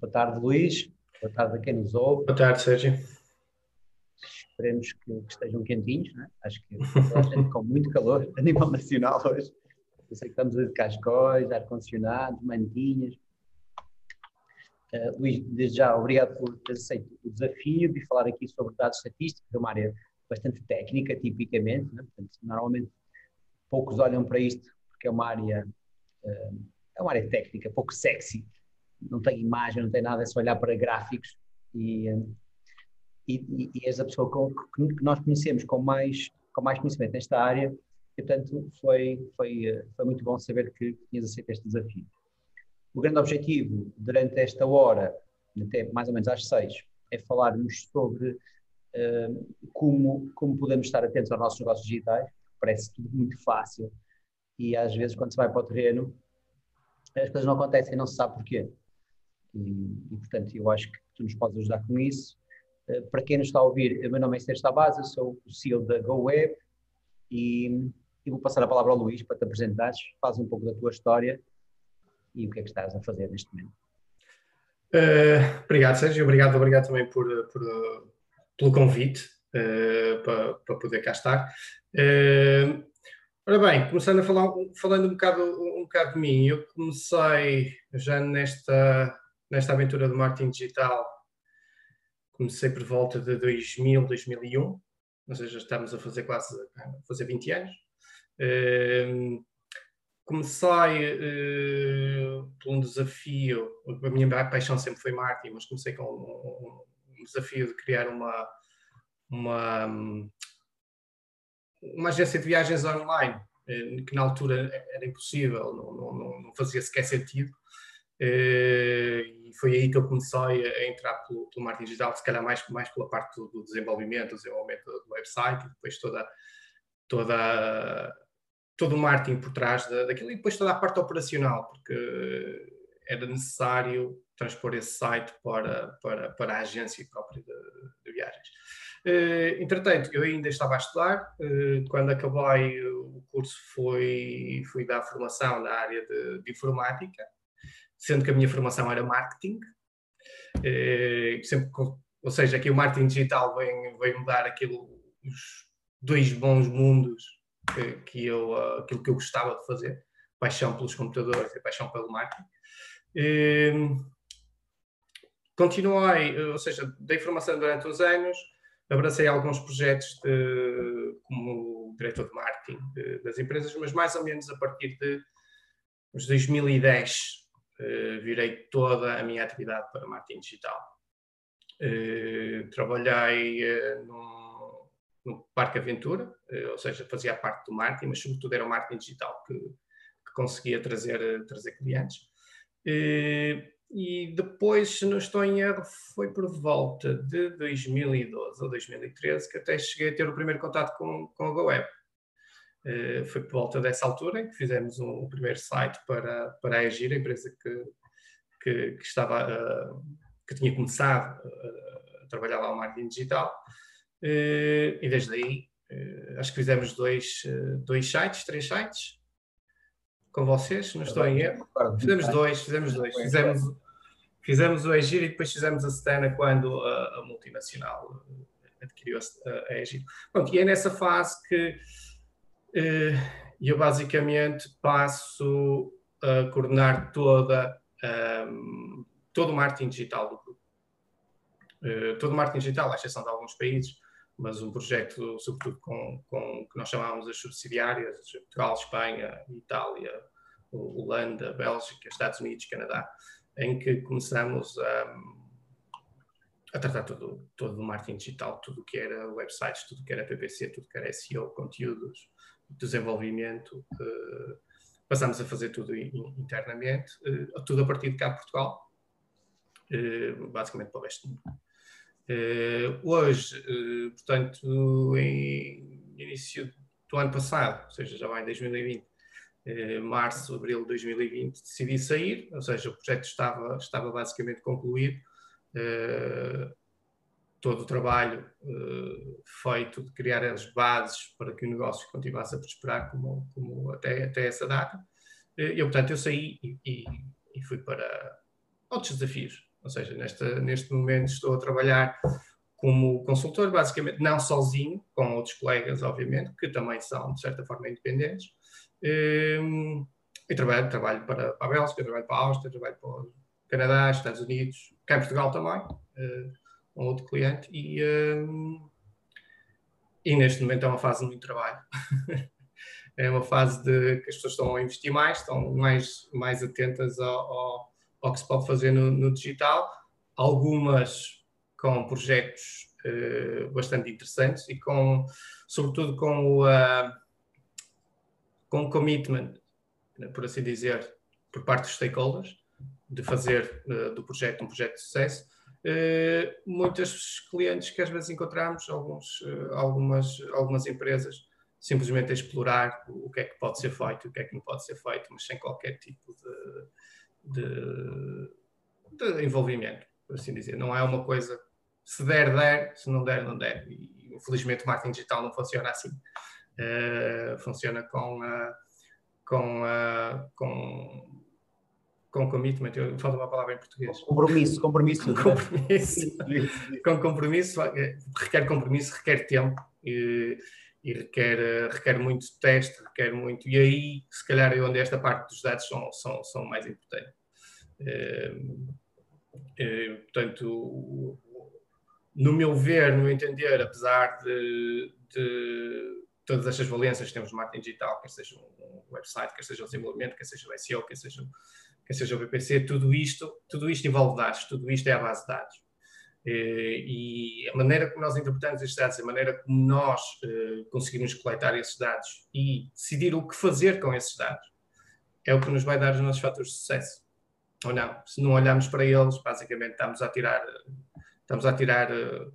Boa tarde, Luís. Boa tarde a quem nos ouve. Boa tarde, Sérgio. Esperemos que, que estejam quentinhos, né? acho que gente com muito calor a nível nacional hoje. Eu sei que estamos a de cascóis, ar-condicionados, mantinhas. Uh, Luís, desde já, obrigado por ter aceito o desafio de falar aqui sobre dados estatísticos, é uma área bastante técnica, tipicamente. Né? Portanto, normalmente poucos olham para isto porque é uma área, uh, é uma área técnica, pouco sexy. Não tem imagem, não tem nada, é só olhar para gráficos e, e, e, és a pessoa com, que nós conhecemos com mais, com mais conhecimento nesta área e, portanto, foi, foi, foi muito bom saber que tinhas aceito este desafio. O grande objetivo durante esta hora, até mais ou menos às seis, é falarmos sobre uh, como, como podemos estar atentos aos nossos negócios digitais. Parece tudo muito fácil e às vezes quando se vai para o terreno as coisas não acontecem não se sabe porquê. E, e portanto eu acho que tu nos podes ajudar com isso. Uh, para quem nos está a ouvir, meu nome é Sérgio Tavares, eu sou o CEO da GoWeb e, e vou passar a palavra ao Luís para te apresentares, faz um pouco da tua história e o que é que estás a fazer neste momento. Uh, obrigado, Sérgio. Obrigado, obrigado também por, por pelo convite uh, para, para poder cá estar. Uh, ora bem, começando a falar, falando um bocado, um bocado de mim, eu comecei já nesta, nesta aventura do marketing digital, comecei por volta de 2000, 2001, ou seja, estamos a fazer quase a fazer 20 anos. Uh, comecei uh, por um desafio, a minha paixão sempre foi marketing, mas comecei com um, desafio de criar uma, uma, uma agência de viagens online, uh, que na altura era impossível, não, não, não fazia sequer sentido. Uh, e foi aí que eu comecei a entrar pelo, pelo marketing digital, se calhar mais, mais pela parte do, do desenvolvimento, desenvolvimento do website, depois toda, toda todo o marketing por trás da, daquilo e depois toda a parte operacional, porque era necessário transpor esse site para, para, para a agência própria de, de viagens. Uh, entretanto, eu ainda estava a estudar, uh, quando acabei o curso fui, fui dar formação na área de, de informática, sendo que a minha formação era marketing, uh, sempre, ou seja, aqui o marketing digital vem, vem mudar aquilo, os dois bons mundos que, que eu, uh, aquilo que eu gostava de fazer, paixão pelos computadores e paixão pelo marketing. E, continuei, ou seja, dei formação durante uns anos, abracei alguns projetos de, como diretor de marketing de, das empresas, mas mais ou menos a partir de 2010 uh, virei toda a minha atividade para marketing digital. Uh, trabalhei uh, num no Parque Aventura, eh, ou seja, fazia parte do marketing, mas sobretudo era o marketing digital que, que conseguia trazer, eh, trazer clientes. Eh, e depois, se não estou em erro, foi por volta de 2012 ou 2013 que até cheguei a ter o primeiro contato com, com a GoWeb. Foi por volta dessa altura em que fizemos um, o primeiro site para, para a Agir, a empresa que, que, que estava, que tinha começado a trabalhar lá o marketing digital. Eh, e desde aí, eh, acho que fizemos dois, eh, dois sites, três sites com vocês, não estou em erro. Fizemos dois, fizemos dois. Fizemos, fizemos o Egir e depois fizemos a Stana quando a, a multinacional adquiriu a, a Egir. Pronto, e é nessa fase que eu basicamente passo a coordenar toda, um, todo o marketing digital do grupo. Uh, todo o marketing digital, à exceção de alguns países, mas um projeto, sobretudo, com, com que nós chamávamos as subsidiárias, Portugal, Espanha, Itália, Holanda, Bélgica, Estados Unidos, Canadá, em que começamos a, a tratar todo, todo o marketing digital, tudo o que era websites, tudo o que era PPC, tudo o que era SEO, conteúdos, desenvolvimento. Uh, passamos a fazer tudo internamente, uh, tudo a partir de cá de Portugal, uh, basicamente para o resto do mundo. Hoje, portanto, em início do ano passado, ou seja, já vai em 2020, uh, eh, março, abril de 2020, decidi sair, ou seja, o projeto estava, estava basicamente concluído, todo o trabalho feito de criar as bases para que o negócio continuasse a prosperar como, como até, até essa data. eu, portanto, eu saí e, e, e fui para, outros desafios. Ou seja, nesta, neste momento estou a trabalhar como consultor, basicamente não sozinho, com outros colegas, obviamente, que também são, de certa forma, independentes. Um, e trabalho, trabalho para, para a Bélgica, trabalho para a Áustria, trabalho para o Canadá, Estados Unidos, cá em Portugal também, uh, um outro cliente. E, um, e neste momento é uma fase de muito trabalho. é uma fase de que as pessoas estão a investir mais, estão mais, mais atentas ao, ao, ao que se pode fazer no, no digital. Algumas com projetos uh, bastante interessantes e com, sobretudo com o, uh, com commitment, por assim dizer, por parte dos stakeholders, de fazer uh, do projeto um projeto de sucesso. Uh, muitos clientes que às vezes encontramos, alguns, uh, algumas, algumas empresas, simplesmente a explorar o que é que pode ser feito, o que é que não pode ser feito, mas sem qualquer tipo de, de, de envolvimento, por assim dizer. Não é uma coisa, se der, der, se não der, não der. E infelizmente o marketing digital não funciona assim. Uh, funciona com, com, com com commitment, eu falo uma palavra em português. Compromisso, compromisso. compromisso. com compromisso, é, requer compromisso, requer tempo e, e, requer, requer muito teste, requer muito. E aí, se calhar, é onde esta parte dos dados são, são, são mais importantes. É, é, portanto, no meu ver, no meu entender, apesar de, de todas estas valências que temos no marketing digital, quer seja um website, quer seja o desenvolvimento, quer seja o SEO, quer seja quer seja o BPC, tudo isto, tudo isto envolve dados, tudo isto é a base de dados. Eh, e a maneira como nós interpretamos estes dados, a maneira como nós eh, conseguimos coletar esses dados e decidir o que fazer com esses dados, é o que nos vai dar os nossos fatores de sucesso. Ou não? Se não olharmos para eles, basicamente estamos a tirar, estamos a tirar, eh,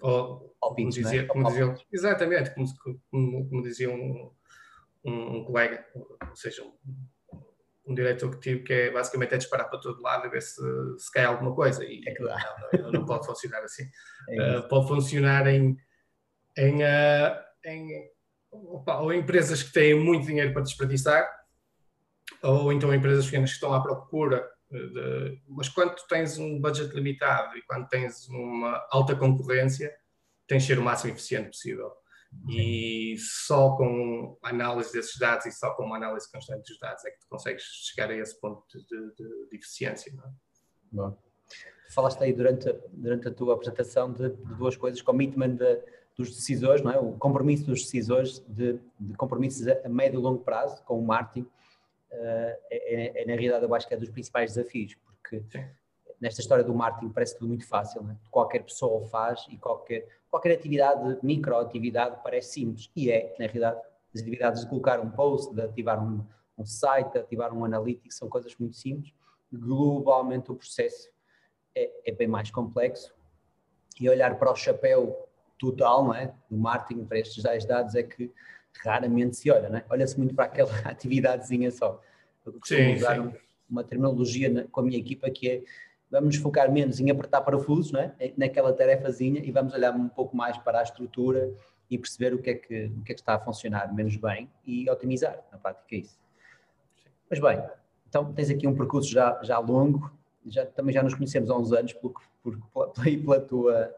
ou, como, é? dizia, como diziam, exatamente, como, como, como dizia um, um, um colega, ou seja, um, um diretor que tive que é basicamente é disparar para todo lado a ver se, se cai alguma coisa e é claro. não, não, não, pode funcionar assim. É uh, pode funcionar em, em, uh, em opa, ou empresas que têm muito dinheiro para desperdiçar ou então empresas pequenas que estão à procura de, mas quando tens um budget limitado e quando tens uma alta concorrência tens de ser o máximo eficiente possível e só com a análise desses dados e só com uma análise constante dos dados é que tu consegues chegar a esse ponto de, de, de eficiência. Não é? Bom. Falaste aí durante, durante a tua apresentação de, de duas coisas, commitment de, dos decisores, não é? o compromisso dos decisores de, de compromissos a, a, médio e longo prazo com o marketing, uh, é, é, é, na realidade eu acho que é dos principais desafios, porque Sim. Nesta história do marketing parece tudo muito fácil, é? qualquer pessoa o faz e qualquer qualquer atividade, microatividade, parece simples. E é, na realidade, as atividades de colocar um post, de ativar um, um site, de ativar um analytics, são coisas muito simples. Globalmente, o processo é, é, bem mais complexo. E olhar para o chapéu total, não é? Do marketing para estes 10 dados é que raramente se olha, é? Olha-se muito para aquela atividadezinha só. Eu costumo sim, usar sim. uma terminologia na, com a minha equipa que é vamos nos focar menos em apertar parafusos, não é? naquela tarefazinha, e vamos olhar um pouco mais para a estrutura e perceber o que é que, o que, é que está a funcionar menos bem e otimizar, na prática é isso. Mas bem, então tens aqui um percurso já, já longo, já, também já nos conhecemos há uns anos por, por, por, pela, tua,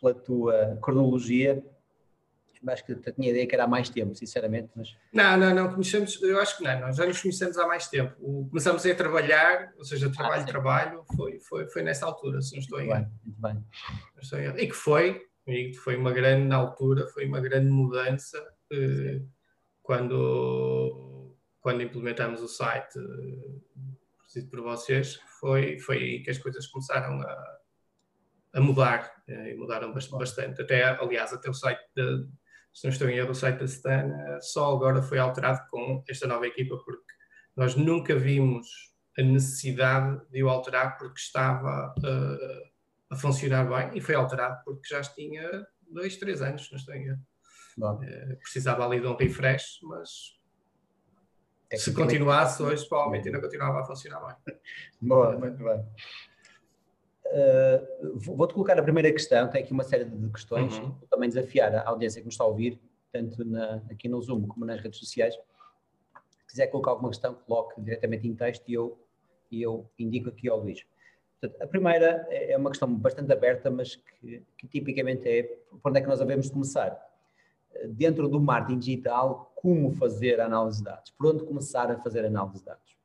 pela tua cronologia, acho que eu tinha ideia que era há mais tempo, sinceramente. Mas... Não, não, não, conhecemos, eu acho que não, nós já nos conhecemos há mais tempo. O, começamos a trabalhar, ou seja, trabalho, ah, trabalho, foi, foi, foi nessa altura, se não estou muito em bem, muito bem. Estou em... E que foi, e foi uma grande, altura, foi uma grande mudança eh, quando, quando implementamos o site eh, por vocês, foi, foi aí que as coisas começaram a, a mudar, eh, e mudaram bastante. Até, aliás, até o site de, se não estou em erro, o site da Stan só agora foi alterado com esta nova equipa, porque nós nunca vimos a necessidade de o alterar porque estava uh, a funcionar bem e foi alterado porque já tinha dois, três anos, não estou em erro. Uh, precisava ali de um refresh, mas se continuasse hoje, provavelmente ainda continuava a funcionar bem. Boa, muito bem. Uh, Vou-te colocar a primeira questão, tem aqui uma série de questões, uhum. vou também desafiar a audiência que nos está a ouvir, tanto na, aqui no Zoom como nas redes sociais. Se quiser colocar alguma questão, coloque diretamente em texto e eu, e eu indico aqui ao Luís. Portanto, a primeira é, é uma questão bastante aberta, mas que, que tipicamente é por onde é que nós devemos começar. Dentro do marketing digital, como fazer análise de dados? Por onde começar a fazer análise de dados?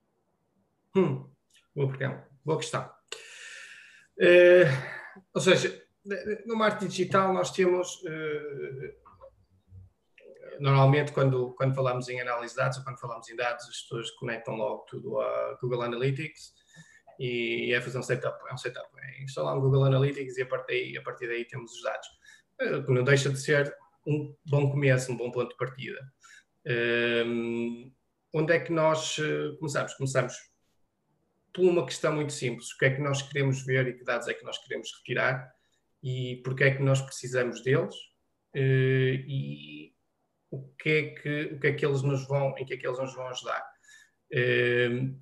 Hum, boa, boa questão. Uh, ou seja, no marketing digital nós temos uh, normalmente quando, quando falamos em análise de dados ou quando falamos em dados as pessoas conectam logo tudo a Google Analytics e é fazer um setup, é um setup, é instalar um Google Analytics e a partir daí, a partir daí temos os dados. Uh, não deixa de ser um bom começo, um bom ponto de partida. Um, onde é que nós começamos? Começamos por uma questão muito simples: o que é que nós queremos ver e que dados é que nós queremos retirar e porque é que nós precisamos deles uh, e o que é que o que é que eles nos vão em que é que eles nos vão ajudar. Uh,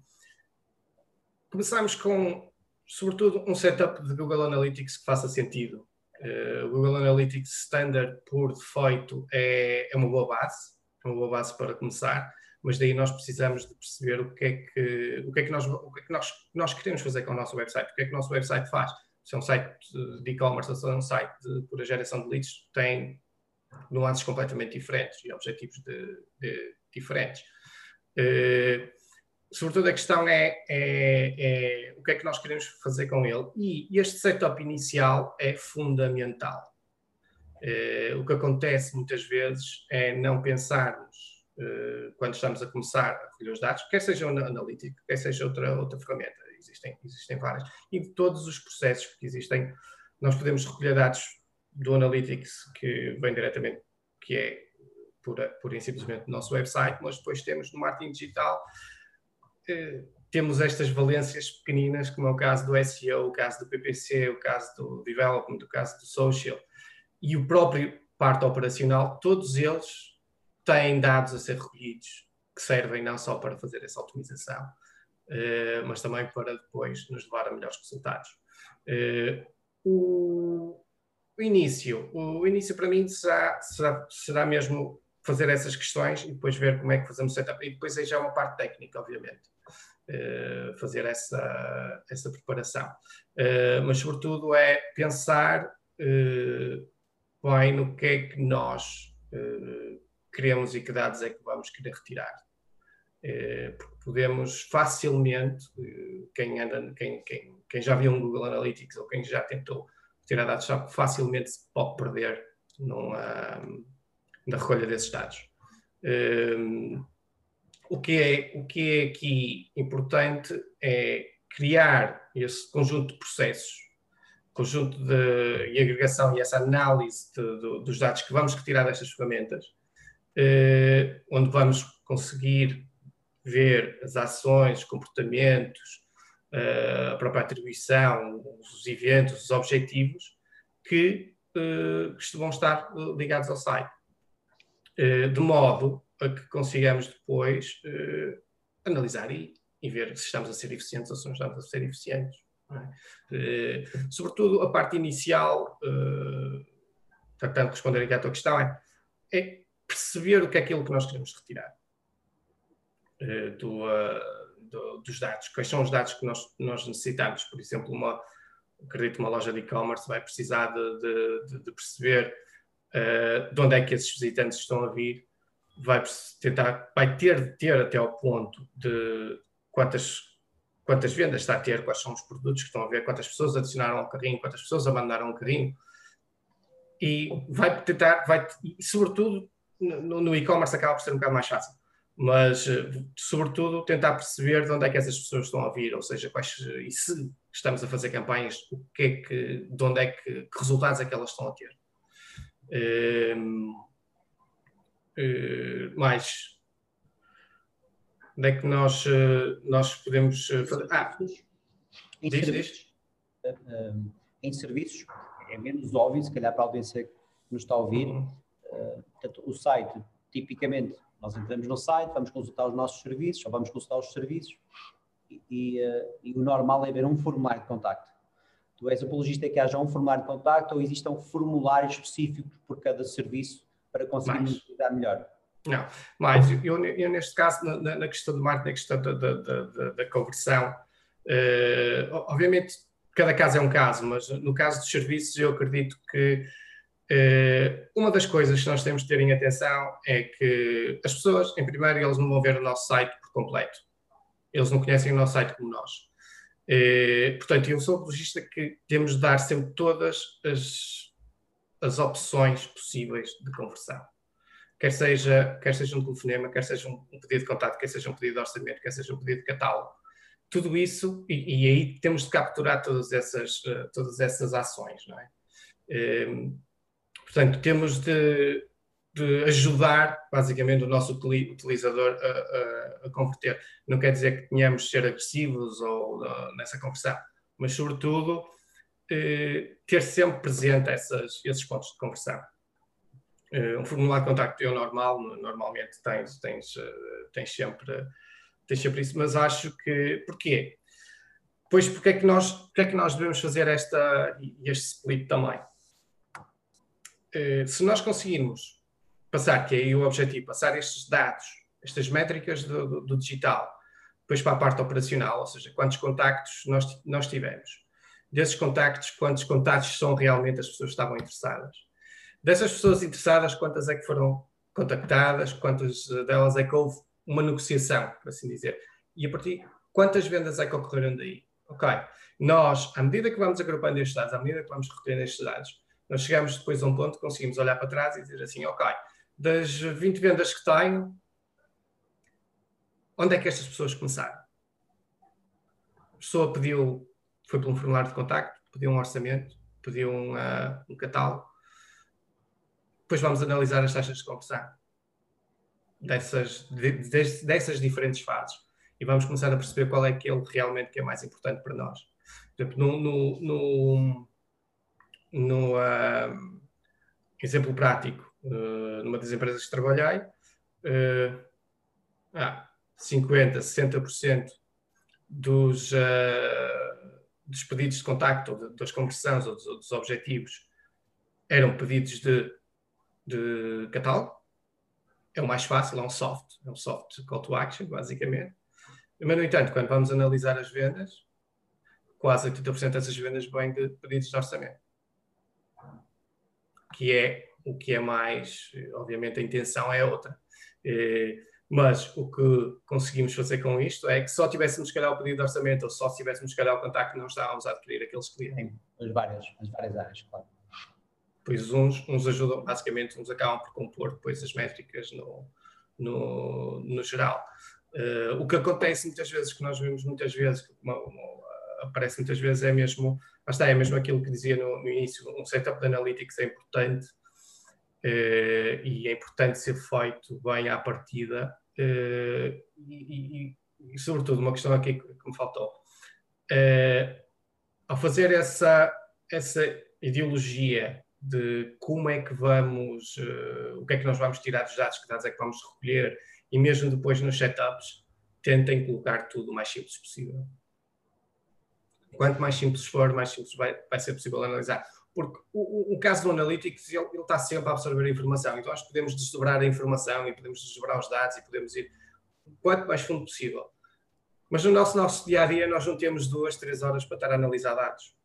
começamos com sobretudo um setup de Google Analytics que faça sentido. Uh, o Google Analytics Standard por defeito é, é uma boa base, é uma boa base para começar mas daí nós precisamos de perceber o que é que, o que, é que, nós, o que, é que nós, nós queremos fazer com o nosso website, o que é que o nosso website faz. Se é um site de e-commerce se é um site de pura geração de leads, tem nuances completamente diferentes e objetivos de, de, diferentes. Uh, sobretudo a questão é, é, é, o que é que nós queremos fazer com ele e este setup inicial é fundamental. Uh, o que acontece muitas vezes é não pensarmos quando estamos a começar a recolher os dados, quer seja o analítico, quer seja outra, outra ferramenta, existem, existem várias, e de todos os processos que existem, nós podemos recolher dados do Analytics, que vem diretamente, que é pura, pura e simplesmente do nosso website, mas depois temos no marketing digital, eh, temos estas valências pequeninas, como é o caso do SEO, o caso do PPC, o caso do development, o caso do social, e o próprio parte operacional, todos eles têm dados a ser recolhidos que servem não só para fazer essa otimização, uh, mas também para depois nos levar a melhores resultados. Uh, o, início, o início para mim será, será, será mesmo fazer essas questões e depois ver como é que fazemos o setup. E depois aí já é uma parte técnica, obviamente. Uh, fazer essa, essa preparação. Uh, mas, sobretudo, é pensar uh, bem no que é que nós queremos e que dados é que vamos querer retirar. É, porque podemos facilmente, eh, quem, anda, quem, quem, quem, já viu um Google Analytics ou quem já tentou tirar dados sabe que facilmente se pode perder numa, na recolha desses dados. Um, o, que é, o que é aqui importante é criar esse conjunto de processos, conjunto de e agregação e essa análise de, de, dos dados que vamos retirar destas ferramentas, eh, onde vamos conseguir ver as ações, os comportamentos, eh, a própria atribuição, os eventos, os objetivos que eh, vão estar ligados ao site. de modo a que consigamos depois analisar e, e, ver se estamos a ser eficientes ou se não estamos a ser eficientes. É? sobretudo a parte inicial, tentando responder aqui à tua questão, é, é perceber o que é aquilo que nós queremos retirar. Uh, do, uh, do, dos dados, quais são os dados que nós, nós necessitamos. Por exemplo, uma, acredito uma loja de e-commerce vai precisar de, de, de perceber uh, de onde é que esses visitantes estão a vir, vai tentar, vai ter de ter até ao ponto de quantas quantas vendas está a ter, quais são os produtos que estão a ver, quantas pessoas adicionaram ao carrinho, quantas pessoas abandonaram o carrinho, e vai tentar, vai, e sobretudo no, no e-commerce acaba por ser um bocado mais fácil, mas eh, sobretudo tentar perceber de onde é que essas pessoas estão a vir, ou seja, quais, e se estamos a fazer campanhas, o que é que, de onde é que, que resultados é que elas estão a ter. Um, uh, mais onde é que nós, uh, nós podemos fazer? Ah, em, diz, serviços, diz. em serviços é menos óbvio, se calhar para a audiência que nos está a ouvir, uhum. Uh, portanto, o site, tipicamente, nós entramos no site, vamos consultar os nossos serviços, ou vamos consultar os serviços, e, e, uh, e o normal é haver um formulário de contacto. Tu és apologista que haja um formulário de contacto ou existam formulários específicos por cada serviço para conseguirmos utilizar melhor? Não, mas eu, eu, neste caso, na, na, questão do marketing, na questão da, da, da, da conversão, uh, obviamente cada caso é um caso, mas no caso dos serviços, eu acredito que uma das coisas que nós temos de ter em atenção é que as pessoas, em primeiro, eles não vão ver o nosso site por completo. Eles não conhecem o nosso site como nós. Uh, portanto, eu sou apologista que temos de dar sempre todas as, as opções possíveis de conversão. Quer seja, quer seja um telefonema, quer seja um, pedido de contato, quer seja um pedido de orçamento, quer seja um pedido de catálogo tudo isso, e, e, aí temos de capturar todas essas, uh, todas essas ações, não é? Portanto, temos de, de, ajudar, basicamente, o nosso utilizador a, a, a, converter. Não quer dizer que tenhamos de ser agressivos ou nessa conversão, mas, sobretudo, eh, ter sempre presente essas, esses pontos de conversão. um formulário de contacto eu normal, normalmente tens, tens, tens sempre deixa por isso, mas acho que. Porquê? Pois porque é que nós, porque é que nós devemos fazer esta, este split também? Uh, se nós conseguirmos passar, que é aí o objetivo, passar estes dados, estas métricas do, do, do, digital, depois para a parte operacional, ou seja, quantos contactos nós, nós tivemos, desses contactos, quantos contactos são realmente as pessoas que estavam interessadas. Dessas pessoas interessadas, quantas é que foram contactadas, quantas delas é que houve uma negociação, por assim dizer. E a partir quantas vendas é que ocorreram daí? Ok, nós, à medida que vamos agrupando estes dados, à medida que vamos recolhendo estes dados, nós chegamos depois a um ponto que conseguimos olhar para trás e dizer assim, ok, das 20 vendas que tenho, onde é que estas pessoas começaram? A pessoa pediu, foi por um formulário de contacto, pediu um orçamento, pediu um, uh, um catálogo. Depois vamos analisar as taxas de conversão dessas, de, de, dessas diferentes fases e vamos começar a perceber qual é aquele realmente que é mais importante para nós. Por exemplo, no, no, no, uh, exemplo prático, uh, numa das empresas que trabalhei, uh, ah, 50%, 60% dos, uh, dos pedidos de contacto, de, das conversões ou dos, dos objetivos eram pedidos de, de catálogo, é o mais fácil, é um soft, é um soft call to action, basicamente. Mas, no entanto, quando vamos analisar as vendas, quase 80% dessas vendas vêm de pedidos de orçamento. Que é o que é mais, obviamente a intenção é outra. Eh, mas o que conseguimos fazer com isto é que só tivéssemos, se calhar, o pedido de orçamento ou só se tivéssemos, se calhar, o contacto, não estávamos a adquirir aqueles clientes. As várias, as várias áreas, claro. Pois uns, uns ajudam, basicamente, uns acabam por compor depois as métricas no, no, no geral. Uh, o que acontece muitas vezes, que nós vemos muitas vezes, que uma, uma, aparece muitas vezes, é mesmo, está, é mesmo aquilo que dizia no, no início, um setup de analytics é importante uh, e é importante ser feito bem à partida uh, e, e, e, sobretudo, uma questão aqui que, que me faltou. ao fazer essa, essa ideologia de como é que vamos, o que é que nós vamos tirar dos dados, que dados é que vamos recolher, e mesmo depois nos setups, tentem colocar tudo o mais simples possível. Quanto mais simples for, mais simples vai, vai ser possível analisar. Porque o, o, o caso do Analytics, ele, ele, está sempre a absorver a informação, então nós podemos desdobrar a informação e podemos desdobrar os dados e podemos ir o quanto mais fundo possível. Mas no nosso, nosso dia a dia, nós não temos duas, três horas para estar a analisar dados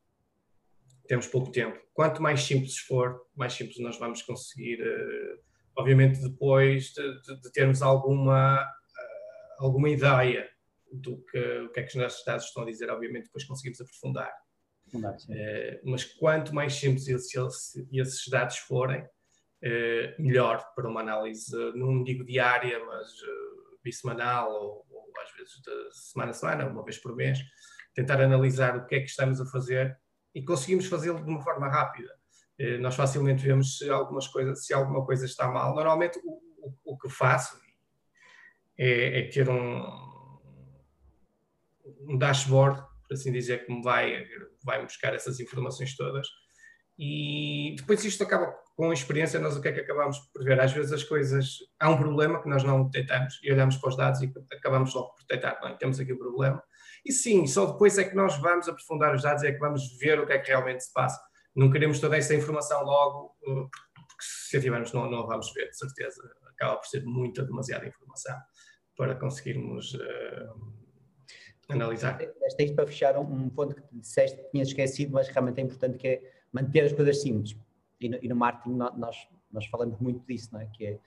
temos pouco tempo. Quanto mais simples for, mais simples nós vamos conseguir, uh, obviamente, depois de, de, de termos alguma, uh, alguma ideia do que, o que é que os nossos dados estão a dizer, obviamente, depois conseguimos aprofundar. Uh, mas quanto mais simples esses, esses dados forem, melhor para uma análise, não digo diária, mas bissemanal ou, ou às vezes de semana a semana, uma vez por mês, tentar analisar o que é que estamos a fazer e conseguimos fazê-lo de uma forma rápida. Nós facilmente vemos se, algumas coisas, se alguma coisa está mal. Normalmente o, o, o que faço é, é, ter um, um dashboard, por assim dizer, que me vai, vai buscar essas informações todas. E depois isto acaba com a experiência, nós o que é que acabamos por ver? Às vezes as coisas, há um problema que nós não detectamos e olhamos para os dados e acabamos logo por detectar, bem, temos aqui o um problema e sim, só depois é que nós vamos aprofundar os dados, é que vamos ver o que é que realmente se passa. Não queremos toda essa informação logo, porque se a tivermos não, não vamos ver, de certeza. Acaba por ser muita, demasiada informação para conseguirmos. Uh... analisar. Esta isto para fechar um, ponto que disseste que tinhas esquecido, mas realmente é importante, que é manter as coisas simples. E no, e no marketing nós, nós falamos muito disso, não é? Que é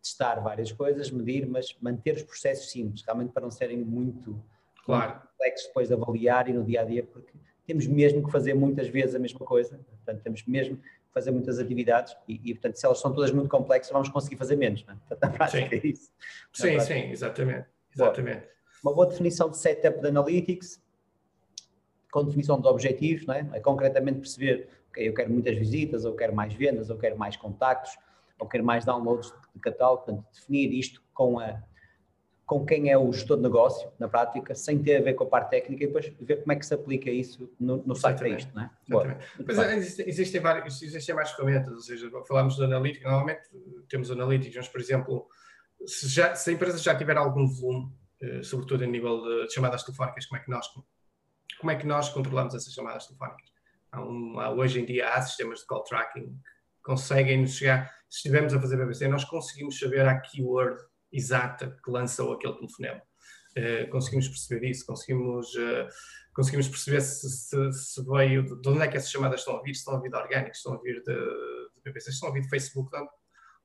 testar várias coisas, medir, mas manter os processos simples, realmente para não serem muito claro. complexos depois de avaliar e no dia a dia, porque temos mesmo que fazer muitas vezes a mesma coisa, portanto, temos mesmo que fazer muitas atividades e, e portanto, se elas são todas muito complexas, vamos conseguir fazer menos, não é? Portanto, na prática sim. é isso. sim, prática. sim, exatamente. exatamente. Uma boa definição de setup de analytics, com definição de objetivos, não é? é concretamente perceber, ok, eu quero muitas visitas, ou quero mais vendas, ou quero mais contactos, ou quero mais downloads de catálogo, portanto, definir isto com a com quem é o gestor de negócio, na prática, sem ter a ver com a parte técnica e depois ver como é que se aplica isso no, no site para isto, não é? Pois é, existem, existem, vários, existem mais ferramentas, ou seja, falamos do analítico, normalmente temos analíticos, mas, por exemplo, se, já, se a empresa já tiver algum volume, sobretudo a nível de chamadas telefónicas, como é que nós, como é que nós controlamos essas chamadas telefónicas? Há um, há, hoje em dia há sistemas de call tracking que conseguem nos chegar, se estivermos a fazer BBC, nós conseguimos saber a keyword exata que lançou aquele telefonema. Uh, conseguimos perceber isso, conseguimos, uh, conseguimos perceber se, se, se, veio, de, de onde é que essas chamadas estão a vir, se estão a vir de orgânicos, estão a vir de, de BBC, estão a vir de Facebook,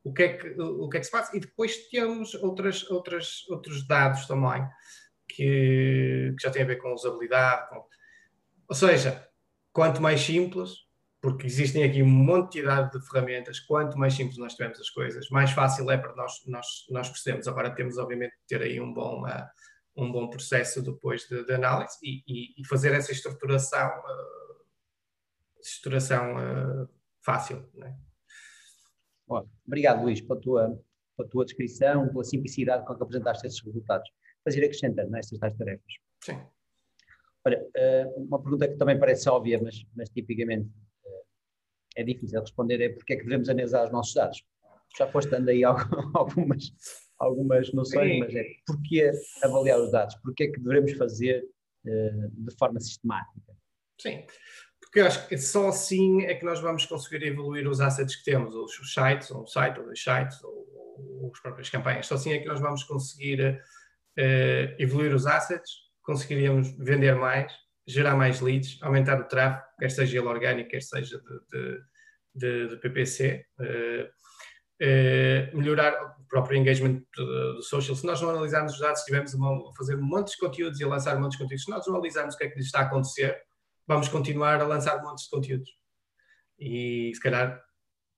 o que, é que, o que é que se passa. E depois temos outras, outras, outros dados também que, que já têm a ver com usabilidade. Com... Ou seja, quanto mais simples, porque existem aqui uma monte de ferramentas. Quanto mais simples nós tivermos as coisas, mais fácil é para nós, nós, nós percebemos. Agora temos, obviamente, de ter aí um bom, uh, um bom processo depois de, de análise e, e, e, fazer essa estruturação, uh, estruturação uh, fácil. Né? Obrigado, Luís, pela tua, pela tua descrição, pela simplicidade com que apresentaste esses resultados. Fazer acrescentando nestas tais tarefas. Sim. Olha, uma pergunta que também parece óbvia, mas, mas tipicamente é difícil responder é porque é que devemos analisar os nossos dados. Já foste dando aí algumas, algumas noções, Sim. mas é porque avaliar os dados? Porque é que devemos fazer uh, de forma sistemática? Sim, porque eu acho que só assim é que nós vamos conseguir evoluir os assets que temos, os, sites, ou um site, ou dois sites, ou, ou as próprias campanhas. Só assim é que nós vamos conseguir uh, evoluir os assets, conseguiríamos vender mais, gerar mais leads, aumentar o tráfego, quer seja ele orgânico, quer seja de, de, de, de PPC, uh, uh, melhorar o próprio engagement do, do, social. Se nós não analisarmos os dados, estivermos a fazer um de conteúdos e a lançar um de conteúdos, se nós não analisarmos o que é que lhes está a acontecer, vamos continuar a lançar montes de conteúdos. E se calhar,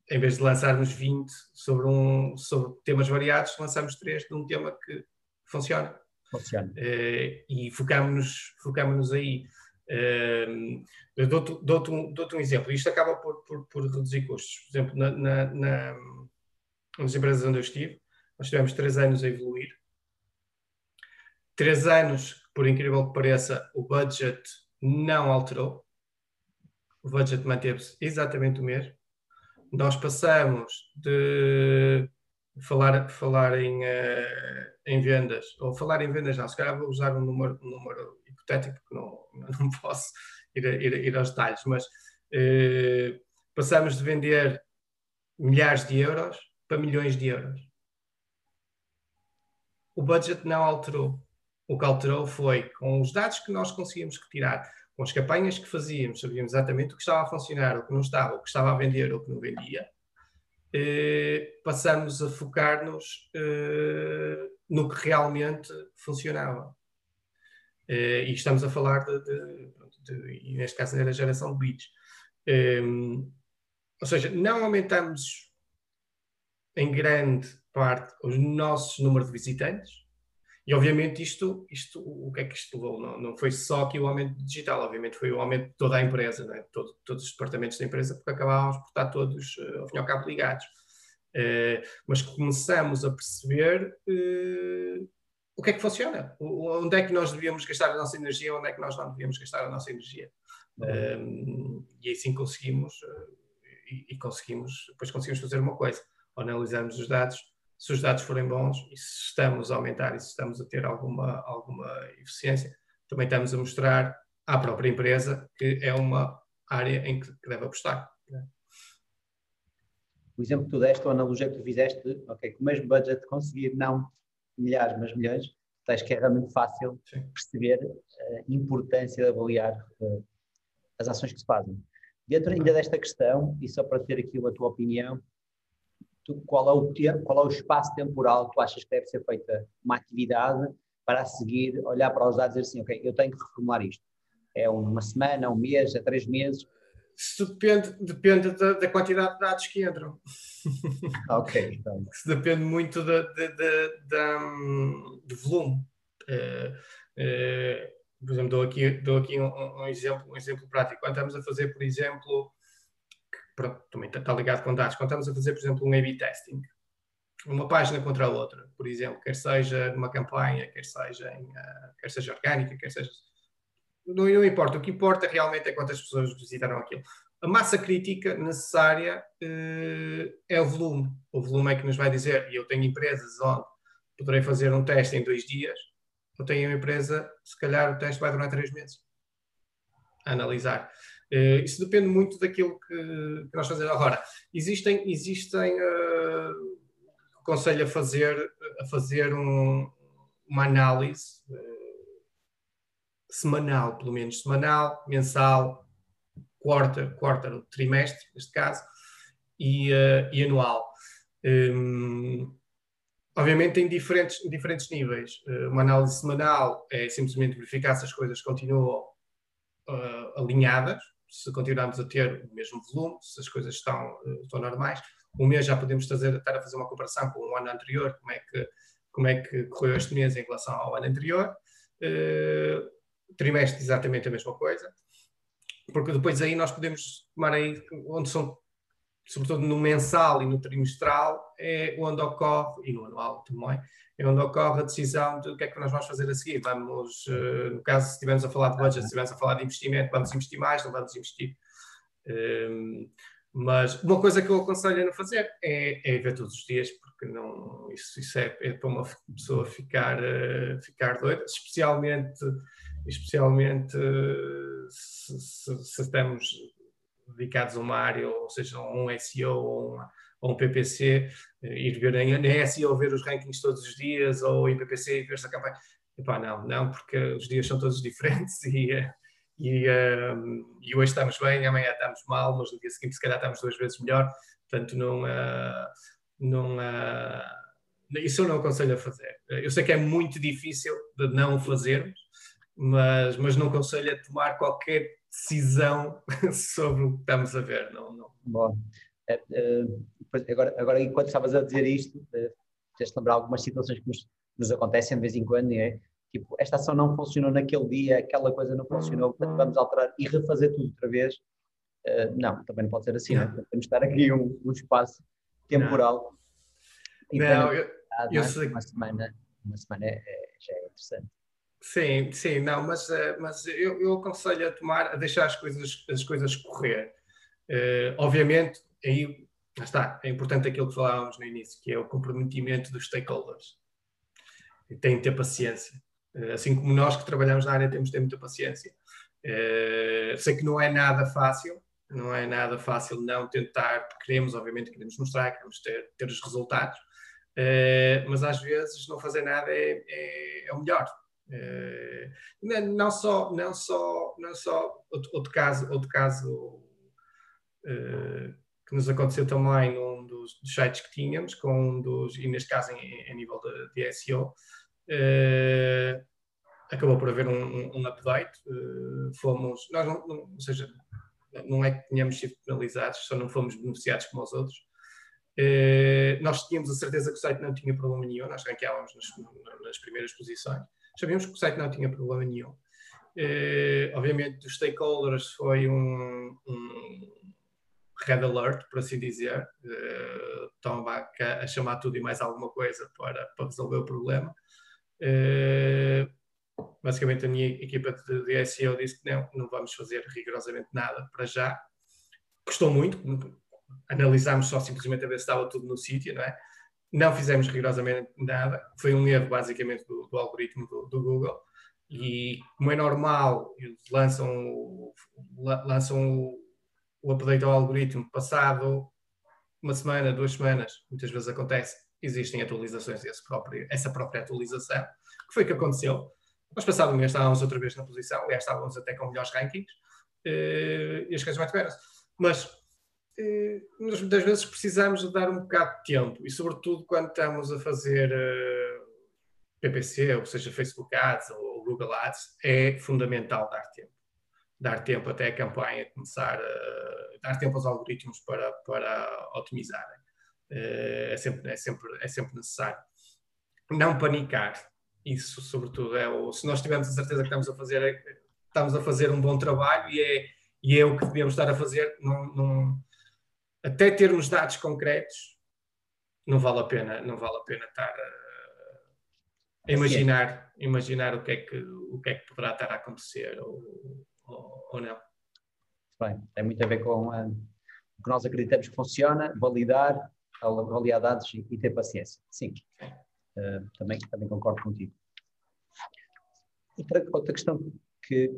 em vez de lançarmos 20 sobre, um, sobre temas variados, lançamos 3 de um tema que funciona. Funciona. Uh, e focamos-nos focamos aí. Uh, Dou-te dou um, dou um exemplo. Isto acaba por, por, por, reduzir custos. Por exemplo, na, na, na, nas empresas onde eu estive, nós tivemos três anos a evoluir. Três anos, por incrível que pareça, o budget não alterou. O budget manteve-se exatamente o mesmo. Nós passamos de falar, falar em, uh, em vendas, ou falar em vendas não, se calhar vou usar um número, um número hipotético, porque não, não posso ir, ir, ir aos detalhes, mas uh, passamos de vender milhares de euros para milhões de euros. O budget não alterou. O que alterou foi, com os dados que nós conseguimos retirar, com as campanhas que fazíamos, sabíamos exatamente o que estava a funcionar, o que não estava, o que estava a vender, o que não vendia, eh, passamos a focar-nos eh, no que realmente funcionava. Eh, e estamos a falar de, de, de, e neste caso era a geração de leads. ou seja, não aumentamos em grande parte os nossos números de visitantes, e obviamente isto, isto o que é que isto levou? Não, não foi só aqui o aumento digital, obviamente foi o aumento de toda a empresa, né? Todo, todos os departamentos da empresa, porque acabávamos por estar todos, uh, ao fim e ao cabo, ligados. Uh, mas começamos a perceber uh, o que é que funciona, onde é que nós devíamos gastar a nossa energia, onde é que nós não devíamos gastar a nossa energia. Uhum. e assim conseguimos, e, e conseguimos, depois conseguimos fazer uma coisa, analisamos os dados, se os dados forem bons e se estamos a aumentar e se estamos a ter alguma, alguma eficiência, também estamos a mostrar à própria empresa que é uma área em que deve apostar. Né? O exemplo que tu deste, a analogia que tu fizeste, ok, com o mesmo budget conseguir não milhares, mas milhões, acho que é realmente fácil Sim. perceber a importância de avaliar uh, as ações que se fazem. Dentro ainda desta questão, e só para ter aqui a tua opinião, tu, qual, é o tempo, qual é o espaço temporal que tu achas que deve ser feita uma atividade para a seguir olhar para os dados e dizer assim, ok, eu tenho que reformular isto. É uma semana, um mês, é três meses? Isso depende, depende da, da quantidade de dados que entram. Ok, então. Isso depende muito de, de, de, de volume. Uh, uh, por exemplo, dou aqui, dou aqui um, um, exemplo, um exemplo prático. Quando estamos a fazer, por exemplo, pronto, também está ligado com dados, quando estamos a fazer, por exemplo, um A-B testing, uma página contra a outra, por exemplo, quer seja numa campanha, quer seja, em, uh, quer seja orgânica, quer seja. Não, não importa, o que importa realmente é quantas pessoas visitaram aquilo. A massa crítica necessária uh, é o volume. O volume é que nos vai dizer, e eu tenho empresas onde poderei fazer um teste em dois dias, eu tenho uma empresa, se calhar o teste vai durar três meses a analisar. Uh, isso depende muito daquilo que, que, nós fazemos. Agora, existem, existem uh, aconselho a fazer, a fazer um, uma análise uh, semanal, pelo menos semanal, mensal, quarta, quarta, trimestre, neste caso, e, uh, e anual. Um, Obviamente em diferentes, em diferentes níveis. Eh, uma análise semanal é simplesmente verificar se as coisas continuam uh, alinhadas, se continuamos a ter o mesmo volume, se as coisas estão, uh, estão normais. Um mês já podemos fazer, estar a fazer uma comparação com o ano anterior, como é que, como é que correu este mês em relação ao ano anterior. Uh, trimestre, exatamente a mesma coisa. Porque depois aí nós podemos tomar aí, onde são sobretudo no mensal e no trimestral, é onde ocorre, e no anual também, é onde ocorre a decisão de o que é que nós vamos fazer a seguir. Vamos, uh, no caso, se estivermos a falar de budget, se estivermos a falar de investimento, vamos investir mais, não vamos investir. Ehm, mas uma coisa que eu aconselho a não fazer é, é ver todos os dias, porque não, isso, isso é, é, para uma pessoa ficar, uh, ficar doida, especialmente, especialmente uh, se, se, se estamos dedicados a uma área, ou seja, a um SEO ou, uma, ou um PPC, eh, ir ver em, SEO ver os rankings todos os dias, ou em PPC ver essa campanha. Epá, não, não, porque os dias são todos diferentes e, eh, e, ehm, e hoje estamos bem, amanhã estamos mal, mas no dia seguinte se calhar estamos duas vezes melhor, portanto não, não isso eu não aconselho a fazer. Eu sei que é muito difícil de não fazermos, mas, mas não aconselho a tomar qualquer decisão sobre o que estamos a ver. Não, não. Bom, é, é, agora, agora, enquanto estavas a dizer isto, é, tens lembrar algumas situações que nos, nos, acontecem de vez em quando, é? Tipo, esta ação não funcionou naquele dia, aquela coisa não funcionou, portanto vamos alterar e refazer tudo outra vez. Uh, não, também não pode ser assim, não. não. Temos de estar aqui um, um espaço temporal. Não, não eu, eu sei. Uma semana, uma semana é, já é interessante. Sim, sim, não, mas, eh, mas eu, eu aconselho a tomar, a deixar as coisas, as coisas correr. Uh, obviamente, aí está, é importante aquilo que falávamos no início, que é o comprometimento dos stakeholders. E têm de ter paciência. Uh, assim como nós que trabalhamos na área temos de ter muita paciência. Uh, sei que não é nada fácil, não é nada fácil não tentar, queremos, obviamente, queremos mostrar, queremos ter, ter os resultados, mas às vezes não fazer nada é, é, é o melhor. Eh, não só, não só, não só outro, caso, outro caso uh, que nos aconteceu também num dos, sites que tínhamos, com um dos, e neste caso em, em nível de, de SEO, eh, acabou por haver um, um update. fomos, nós não, não, ou seja, não é que tenhamos sido penalizados, só não fomos beneficiados como os outros. nós tínhamos a certeza que o site não tinha problema nenhum, nós ranqueávamos nas, nas primeiras posições sabíamos que o site não tinha problema nenhum. Uh, obviamente, dos stakeholders foi um, um, red alert, por assim dizer. Uh, estão a, a, chamar tudo e mais alguma coisa para, para resolver o problema. Uh, basicamente, a minha equipa de, de SEO disse que não, não vamos fazer rigorosamente nada para já. Custou muito, analisámos só simplesmente a ver se estava tudo no sítio, não é? Não fizemos rigorosamente nada, foi um erro basicamente do, do algoritmo do, do, Google. E como é normal, eles lançam, lançam o, o update ao algoritmo passado uma semana, duas semanas, muitas vezes acontece, existem atualizações desse próprio, essa própria atualização. que foi que aconteceu? Nós passado mês estávamos outra vez na posição, aliás, estávamos até com melhores rankings, uh, e as coisas mantiveram-se. Mas uh, muitas vezes precisamos de dar um bocado de tempo, e sobretudo quando estamos a fazer uh, PPC, ou seja, Facebook Ads ou Google Ads, é fundamental dar tempo. Dar tempo até a campanha começar dar tempo aos algoritmos para, para otimizarem. É sempre, é, sempre, é sempre necessário. Não panicar, isso sobretudo é o, se nós tivermos a certeza que estamos a fazer estamos a fazer um bom trabalho e é, e é o que devemos estar a fazer não, não, até termos dados concretos não vale a pena não vale a pena estar a, a imaginar imaginar o que é que o que é que poderá estar a acontecer ou, ou, ou não. Bem. Tem muito a ver com uh, o que nós acreditamos que funciona validar avaliar dados e, e ter paciência. Sim. Uh, também, também concordo contigo. Outra, outra questão que,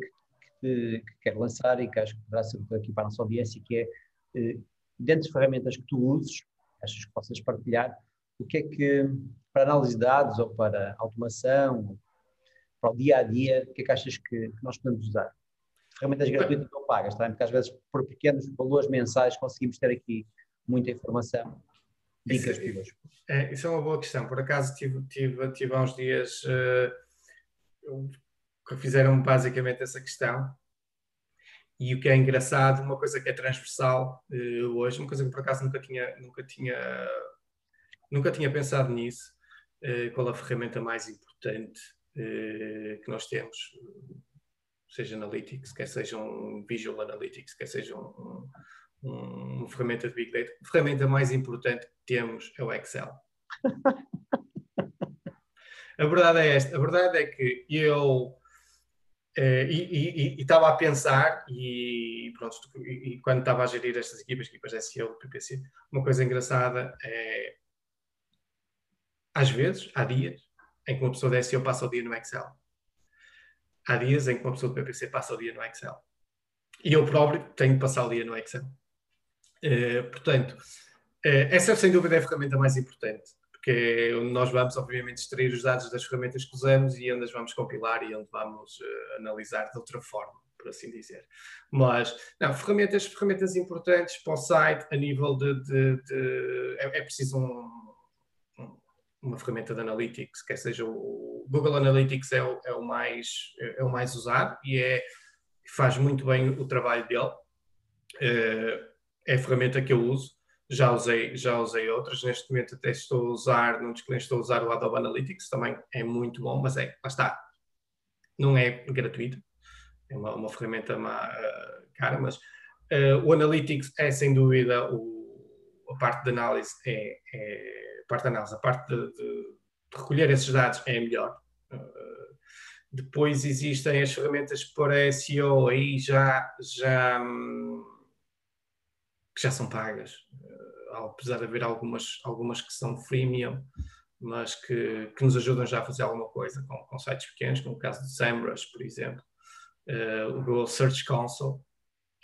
que, que, quero lançar e que acho que poderá ser aqui para a nossa audiência, que é, uh, dentro das ferramentas que tu uses, achas que possas partilhar, o que é que, para análise de dados ou para automação, para o dia a dia, o que é que achas que, que nós podemos usar? Ferramentas gratuitas ou pagas, tá? porque às vezes por pequenos valores mensais conseguimos ter aqui muita informação Dicas isso, é, isso é uma boa questão. Por acaso tive, tive, tive há uns dias uh, que fizeram basicamente essa questão. E o que é engraçado, uma coisa que é transversal uh, hoje, uma coisa que por acaso nunca tinha, nunca tinha, nunca tinha pensado nisso, uh, qual a ferramenta mais importante uh, que nós temos, seja Analytics, quer seja um Visual Analytics, quer seja um, uma ferramenta de Big Data. A ferramenta mais importante que temos é o Excel. a verdade é esta. A verdade é que eu eh, e estava a pensar e pronto e, e, quando estava a gerir estas equipas, equipas SEO PPC, uma coisa engraçada é às vezes, há dias em que uma pessoa da SEO passa o dia no Excel. Há dias em que uma pessoa do PPC passa o dia no Excel. E eu próprio tenho que passar o dia no Excel. Uh, portanto, uh, essa sem dúvida é a ferramenta mais importante, é onde nós vamos, obviamente, extrair os dados das ferramentas que usamos e onde as vamos compilar e onde vamos uh, analisar de outra forma, por assim dizer. Mas, não, ferramentas, ferramentas importantes para o site a nível de. de, de é, é, preciso um, uma ferramenta de analytics, quer seja o Google Analytics é o, é o mais, é, o mais usado e é, faz muito bem o trabalho dele. Uh, é a ferramenta que eu uso. Já usei, já usei outras. Neste momento até estou a usar, dos clientes estou a usar o Adobe Analytics, também é muito bom, mas é, lá está. Não é gratuito. É uma, uma ferramenta má, uh, cara, mas uh, o Analytics é sem dúvida o, a parte de análise é, é a parte de análise, a parte de, de, recolher esses dados é melhor. Uh, depois existem as ferramentas para SEO, aí já, já, hum, que já são pagas, uh, apesar de haver algumas, algumas que são freemium, mas que, que nos ajudam já a fazer alguma coisa com, com sites pequenos, como o caso do SEMrush, por exemplo. Uh, o Google Search Console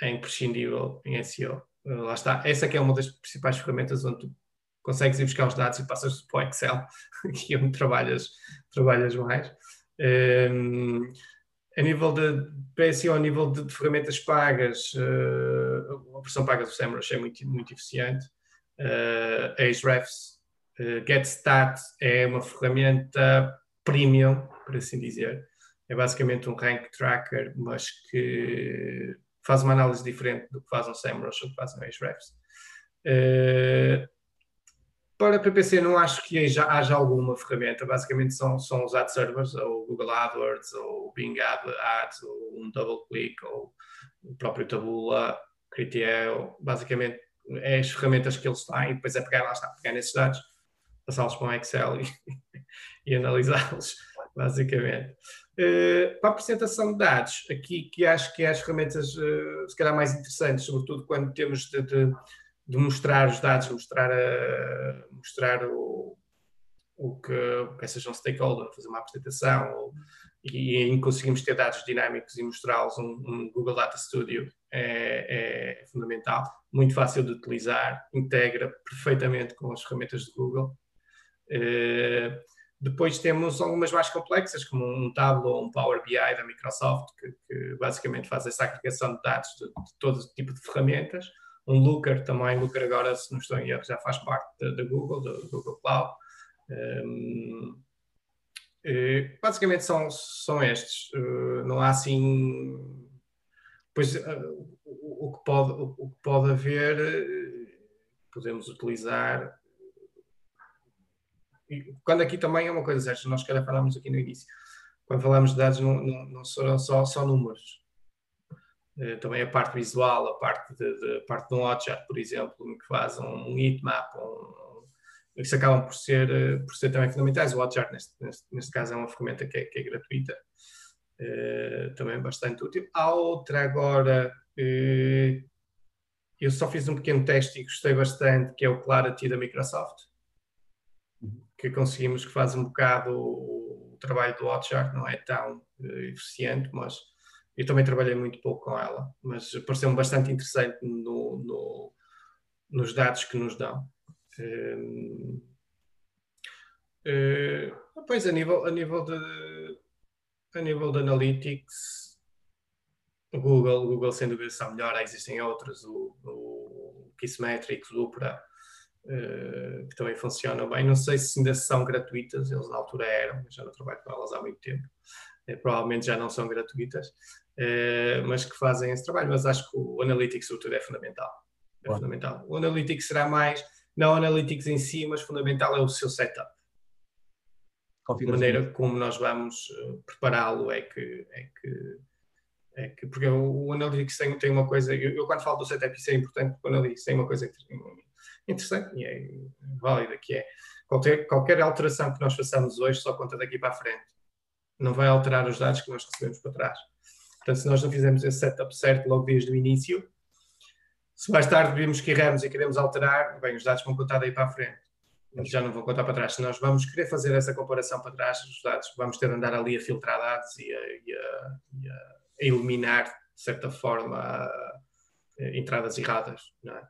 é imprescindível em SEO. Uh, eh, lá está, essa que é uma das principais ferramentas onde tu consegues ir buscar os dados e passas para o Excel, que é onde trabalhas, trabalhas mais. Um, a nível de PSO, a nível de, de ferramentas pagas, uh, a versão paga do SEMrush é muito, muito eficiente. Uh, Ahrefs, uh, GetStat é uma ferramenta premium, por assim dizer. É basicamente um rank tracker, mas que faz uma análise diferente do que faz um SEMrush ou que faz um Ahrefs. Uh, para PPC não acho que haja, haja, alguma ferramenta, basicamente são, são os ad servers, ou Google AdWords, ou Bing Ads, ou um DoubleClick, ou o próprio Tabula, Criteo, basicamente é as ferramentas que eles têm, e depois é pegar lá está, pegar nesses dados, passá-los para um Excel e, e analisá-los, basicamente. Uh, para a apresentação de dados, aqui que acho que é as ferramentas uh, se calhar mais interessantes, sobretudo quando temos de, de de mostrar os dados, mostrar, a, mostrar o, o que, quer seja um stakeholder, fazer uma apresentação, ou, e aí conseguimos ter dados dinâmicos e mostrá-los, um, um, Google Data Studio é, é, fundamental, muito fácil de utilizar, integra perfeitamente com as ferramentas de Google. Uh, Depois temos algumas mais complexas, como um Tableau ou um Power BI da Microsoft, que, que basicamente faz essa agregação de dados de, de, todo tipo de ferramentas. Um Looker também, Looker agora, se não estou em erro, já faz parte da Google, do Google Cloud. Um, basicamente são, são estes. Uh, não há assim. Pois uh, o, que pode, o, que pode haver, podemos utilizar quando aqui também é uma coisa certa, nós calhar falámos aqui no início, quando falamos de dados não, não, não são só, só números. Uh, também a parte visual, a parte de, de, a parte de um hotchart, por exemplo, que faz um, heatmap, um, isso acabam por ser, uh, por ser também fundamentais. O hotchart, neste, neste, neste caso, é uma ferramenta que é, que é gratuita, uh, também bastante útil. Há outra agora, eu só fiz um pequeno teste e gostei bastante, que é o Clarity da Microsoft que conseguimos que faz um bocado o, trabalho do Hotjar, não é tão uh, eficiente, mas eu também trabalhei muito pouco com ela, mas pareceu-me bastante interessante no, no, nos dados que nos dão. Uh, uh, pois a nível, a nível de a nível de analytics o Google, Google sem dúvida está melhor, existem outros, o, o Kissmetrics, o Opera, uh, que também funcionam bem. Não sei se ainda são gratuitas, eles na altura eram, já não trabalho com elas há muito tempo. Uh, provavelmente já não são gratuitas, uh, mas que fazem esse trabalho. Mas acho que o Analytics, sobretudo, é fundamental. É fundamental. O Analytics será mais, não o Analytics em si, mas fundamental é o seu setup. A maneira como nós vamos prepará-lo é que, é que é que, porque o, o Analytics tem, tem uma coisa, eu, eu, quando falo do setup isso é importante, porque o Analytics tem uma coisa interessante e é válida, que é qualquer, qualquer alteração que nós façamos hoje só conta daqui para a frente. Não vai alterar os dados que nós recebemos para trás. Portanto, se nós não fizermos esse setup certo logo desde o início, se mais tarde vimos que erramos e queremos alterar, bem, os dados vão contar daí para a frente. Já não vão contar para trás. Se nós vamos querer fazer essa comparação para trás, os dados, vamos ter de andar ali a filtrar dados e a, e a, e a eliminar, de certa forma, entradas erradas. Não é?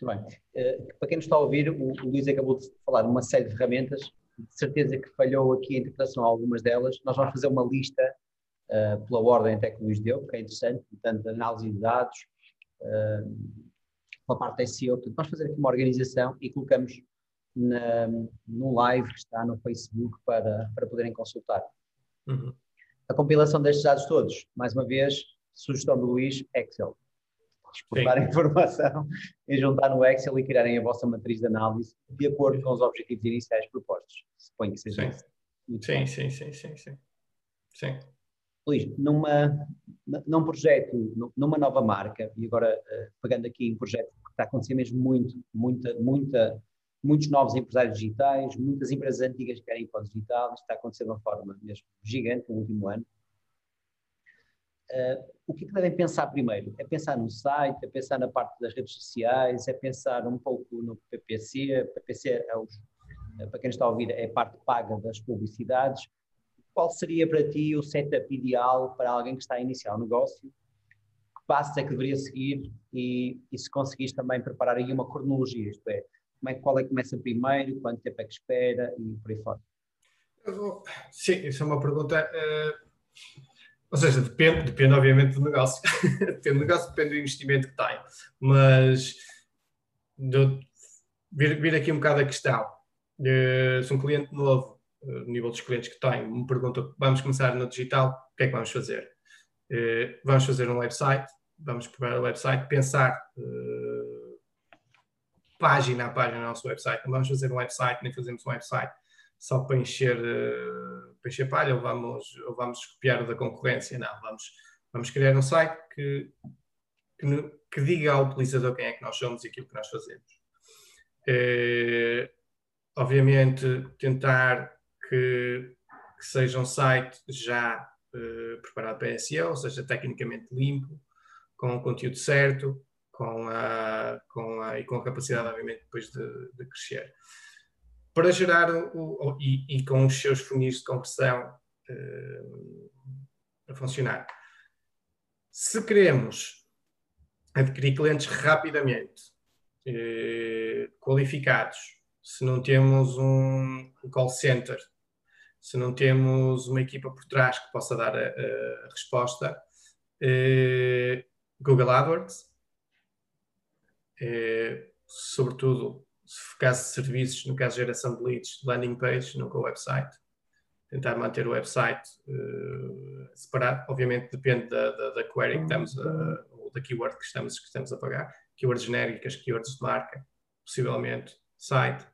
Muito bem. Uh, para quem nos está a ouvir, o, o Luís acabou de falar de uma série de ferramentas, de certeza que falhou aqui a interpretação a algumas delas. Nós vamos fazer uma lista uh, pela ordem até que o Luís deu, que é interessante, portanto, análise de dados, uh, pela parte SEO. Portanto, vamos fazer aqui uma organização e colocamos na, no live que está no Facebook para, para poderem consultar. Uhum. A compilação destes dados todos, mais uma vez, sugestão do Luís, Excel exportar a informação e juntar no Excel e criarem a vossa matriz de análise de acordo com os objetivos iniciais propostos. Suponho que seja sim. Sim, sim, sim, sim, sim, sim. Luís, numa, num projeto, numa nova marca, e agora uh, pegando aqui um projeto que está a acontecer mesmo muito, muita, muita, muitos novos empresários digitais, muitas empresas antigas que querem ir para o digital, isto está a acontecer de uma forma mesmo gigante no último ano. Uh, o que, é que devem pensar primeiro? É pensar no site, é pensar na parte das redes sociais, é pensar um pouco no PPC. PPC, é os, eh, para quem está a ouvir, é a parte paga das publicidades. Qual seria para ti o setup ideal para alguém que está a iniciar um negócio? Que passos é que deveria seguir? E, e se conseguires também preparar aí uma cronologia, isto é, como é, qual é que começa primeiro, quanto tempo é que espera e por aí fora? Sim, isso é uma pergunta. Uh ou seja, depende, depende obviamente do negócio. depende do negócio, depende do investimento que tem. Mas vir, vir, aqui um bocado a questão. De, se um cliente novo, no nível dos clientes que tenho, me pergunta, vamos começar no digital, o que é que vamos fazer? Uh, vamos fazer um website, vamos preparar o website, pensar uh, página a página no nosso website. Não vamos fazer um website, nem fazemos um website só para encher, uh, para encher palha ou vamos, ou vamos copiar da concorrência. Não, vamos, vamos criar um site que, que, que, diga ao utilizador quem é que nós somos e aquilo que nós fazemos. Uh, obviamente, tentar que, que, seja um site já uh, preparado para SEO, ou seja, tecnicamente limpo, com o conteúdo certo, com a, com a, e com a capacidade, obviamente, depois de, de crescer para gerar o, o e, e, com os seus funis de conversão uh, a funcionar. Se queremos adquirir clientes rapidamente, uh, qualificados, se não temos um call center, se não temos uma equipa por trás que possa dar a, a resposta, eh, Google AdWords, eh, sobretudo se de serviços, no caso geração de leads, landing page, nunca o website. Tentar manter o website uh, separado, obviamente depende da, da, da query que estamos a, ou da keyword que estamos, que estamos a pagar. Keywords genéricas, keywords de marca, possivelmente site,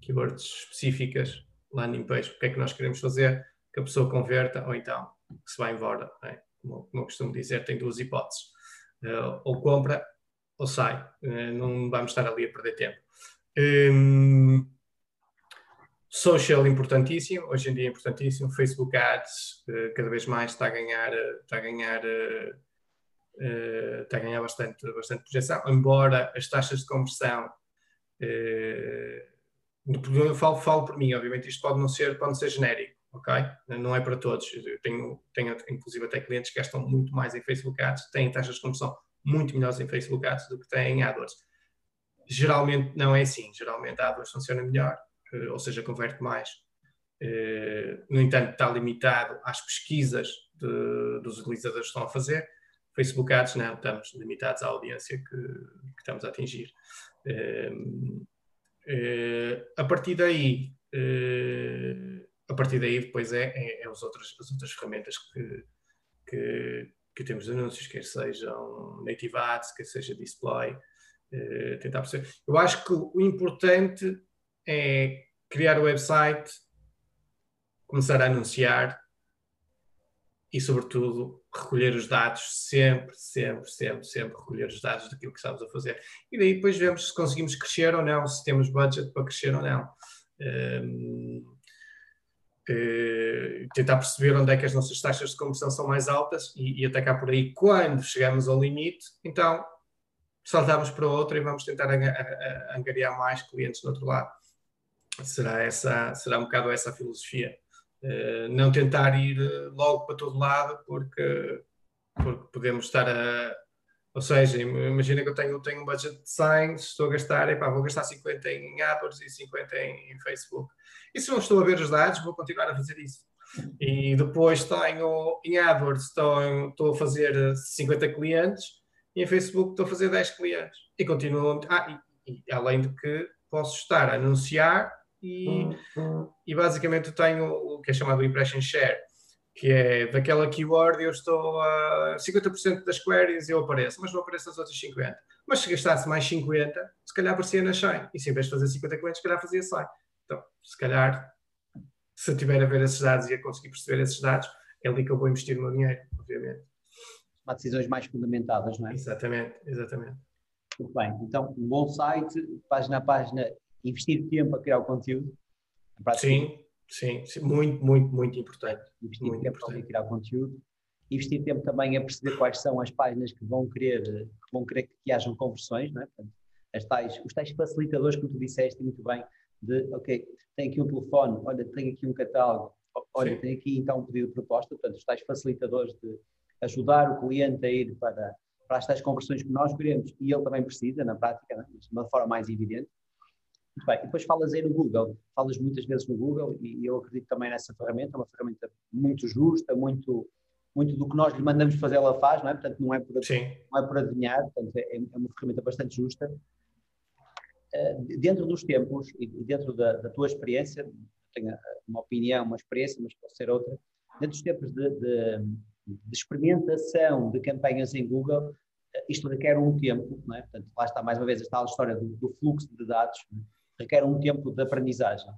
keywords específicas, landing page, o que é que nós queremos fazer, que a pessoa converta ou então que se vai embora. É? Como, como eu costumo dizer, tem duas hipóteses. Uh, ou compra ou sai. Uh, não vamos estar ali a perder tempo. Um, social importantíssimo, hoje em dia é importantíssimo. Facebook Ads uh, cada vez mais está a ganhar, está a ganhar, uh, está a ganhar bastante, bastante projeção, embora as taxas de conversão falo, falo por mim, obviamente isto pode não ser, pode não ser genérico, ok? Não é para todos. Eu tenho, tenho inclusive até clientes que gastam muito mais em Facebook Ads, têm taxas de conversão muito melhores em Facebook Ads do que têm em AdWords. Geralmente não é assim. Geralmente a AdWords funciona melhor, eh, ou seja, converte mais. Eh, no entanto, está limitado às pesquisas de, dos utilizadores que estão a fazer. Facebook Ads não, estamos limitados à audiência que, que estamos a atingir. Eh, a partir daí, a partir daí depois é, é, é as, outras, as outras ferramentas que, que, que temos anúncios, quer sejam native ads, quer seja display, uh, tentar perceber. Eu acho que o importante é criar o website, começar a anunciar e, sobretudo, recolher os dados, sempre, sempre, sempre, sempre recolher os dados daquilo que estamos a fazer. E daí depois vemos se conseguimos crescer ou não, se temos budget para crescer ou não. Um, ehm, uh, tentar perceber onde é que as nossas taxas de conversão são mais altas e, e atacar por aí quando chegamos ao limite, então saltamos para outra e vamos tentar angariar mais clientes do outro lado. Será, essa, será um bocado essa a filosofia. Uh, não tentar ir eh, logo para todo lado, porque, porque podemos estar a. Ou seja, imagina que eu tenho, tenho um budget de 100, estou a gastar, epá, vou gastar 50 em AdWords e 50 em, em Facebook. E se não estou a ver os dados, vou continuar a fazer isso. E depois tenho em AdWords, estou, estou a fazer 50 clientes em Facebook estou a fazer 10 clientes. E continuo. Ah, e, e, além de que posso estar a anunciar e, e basicamente tenho o que é chamado impression share, que é daquela keyword eu estou a 50% das queries eu apareço, mas não apareço as outras 50. Mas se gastasse mais 50, se calhar aparecia na 100. E se em vez de fazer 50 clientes, se calhar fazia 100. Então, se calhar, se eu tiver a ver esses dados e a conseguir perceber esses dados, é ali que eu vou investir o meu dinheiro, obviamente tomar decisões mais fundamentadas, não é? Exatamente, exatamente. Muito bem, então um bom site, página a página, investir tempo a criar o conteúdo. Sim, sim, sim, muito, muito, muito importante. Investir muito tempo importante. a criar o conteúdo. Investir tempo também a perceber quais são as páginas que vão querer que, vão querer que hajam conversões, não é? Portanto, as tais, os tais facilitadores, como tu disseste muito bem, de, ok, tem aqui um telefone, olha, tem aqui um catálogo, olha, Sim. tem aqui então um pedido de proposta, portanto, os tais facilitadores de, ajudar o cliente a ir para, para as tais conversões que nós queremos e ele também precisa, na prática, né? de uma forma mais evidente. Muito bem, e depois falas aí no Google, falas muitas vezes no Google e eu acredito também nessa ferramenta, é uma ferramenta muito justa, muito, muito do que nós lhe mandamos fazer ela faz, não é? Portanto, não é por, não é por adivinhar, portanto, é, é uma ferramenta bastante justa. Uh, dentro dos tempos e dentro da, da, tua experiência, tenho uma opinião, uma experiência, mas pode ser outra, dentro dos tempos de, de de experimentação de campanhas em Google, eh, isto requer um tempo, não é? Portanto, lá está mais uma vez esta história do, do fluxo de dados, é? requer um tempo de aprendizagem.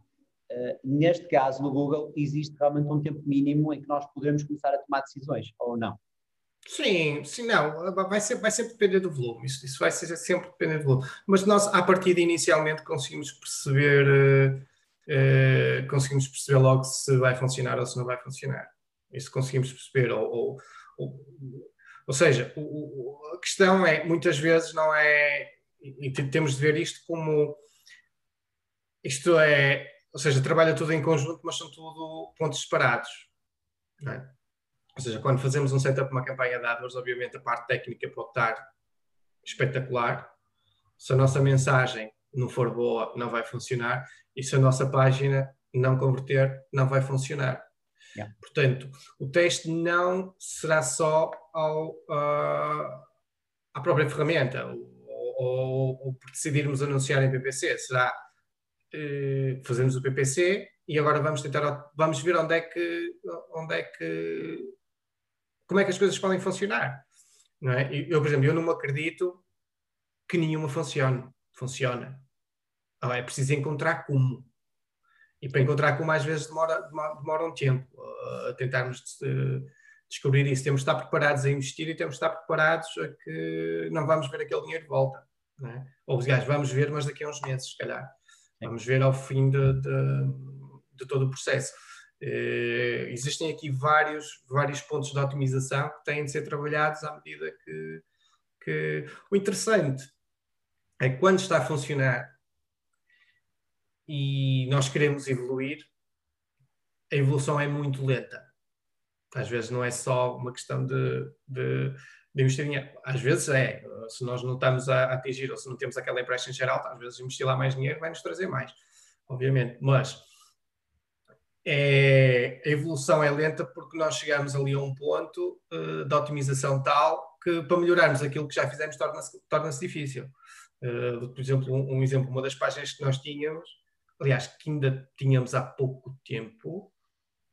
Uh, neste caso, no Google, existe realmente um tempo mínimo em que nós podemos começar a tomar decisões, ou não? Sim, sim, não, vai sempre, vai sempre depender do volume, isso, isso vai ser sempre depender do volume, mas nós, à partida, inicialmente, conseguimos perceber, uh, uh, conseguimos perceber logo se vai funcionar ou se não vai funcionar. Isso conseguimos perceber. Ou, ou, ou, ou seja, o, a questão é, muitas vezes não é, e temos de ver isto como, isto é, ou seja, trabalha tudo em conjunto, mas são tudo pontos separados. É? Ou seja, quando fazemos um setup uma campanha de AdWords, obviamente a parte técnica pode estar espetacular. Se a nossa mensagem não for boa, não vai funcionar. E se a nossa página não converter, não vai funcionar. Yeah. Portanto, o teste não será só ao, uh, à própria ferramenta, ou, ou, ou, por decidirmos anunciar em PPC, será uh, fazemos o PPC e agora vamos tentar, vamos ver onde é que, onde é que, como é que as coisas podem funcionar. Não é? Eu, por exemplo, eu não acredito que nenhuma funcione. Funciona. Ah, é preciso encontrar como. E para encontrar como às vezes demora, demora um tempo uh, a tentarmos de, descobrir isso. Temos de estar preparados a investir e temos de estar preparados a que não vamos ver aquele dinheiro de volta. Não é? Ou, aliás, vamos ver, mas daqui a uns meses, se calhar. Vamos ver ao fim de, de, de todo o processo. Uh, existem aqui vários, vários pontos de otimização que têm de ser trabalhados à medida que, que... O interessante é que quando está a funcionar e nós queremos evoluir, a evolução é muito lenta. Às vezes não é só uma questão de, de, de investir dinheiro. Às vezes é. Se nós não estamos a atingir ou se não temos aquela impressão geral, às vezes investir lá mais dinheiro vai nos trazer mais, obviamente. Mas é, a evolução é lenta porque nós chegamos ali a um ponto uh, de otimização tal que para melhorarmos aquilo que já fizemos torna-se torna difícil. Uh, por exemplo, um, um, exemplo, uma das páginas que nós tínhamos, aliás, que ainda tínhamos há pouco tempo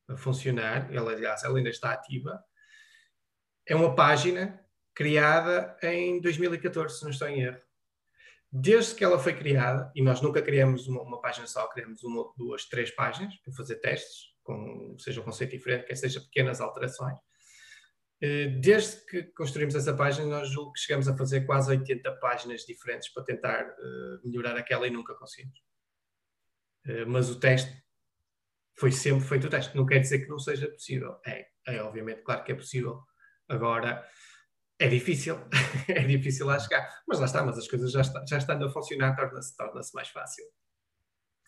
a funcionar, ela, aliás, ela ainda está ativa, é uma página criada em 2014, se não estou em erro. Desde que ela foi criada, e nós nunca criamos uma, uma página só, criamos uma, duas, três páginas para fazer testes, com, seja um conceito diferente, quer seja pequenas alterações. Eh, desde que construímos essa página, nós julgo que chegamos a fazer quase 80 páginas diferentes para tentar uh, melhorar aquela e nunca conseguimos. Uh, mas o teste foi sempre feito o teste. Não quer dizer que não seja possível. É, é obviamente, claro que é possível. Agora, é difícil, é difícil lá chegar. Mas lá está, mas as coisas já, está, já estando a funcionar, torna-se torna mais fácil.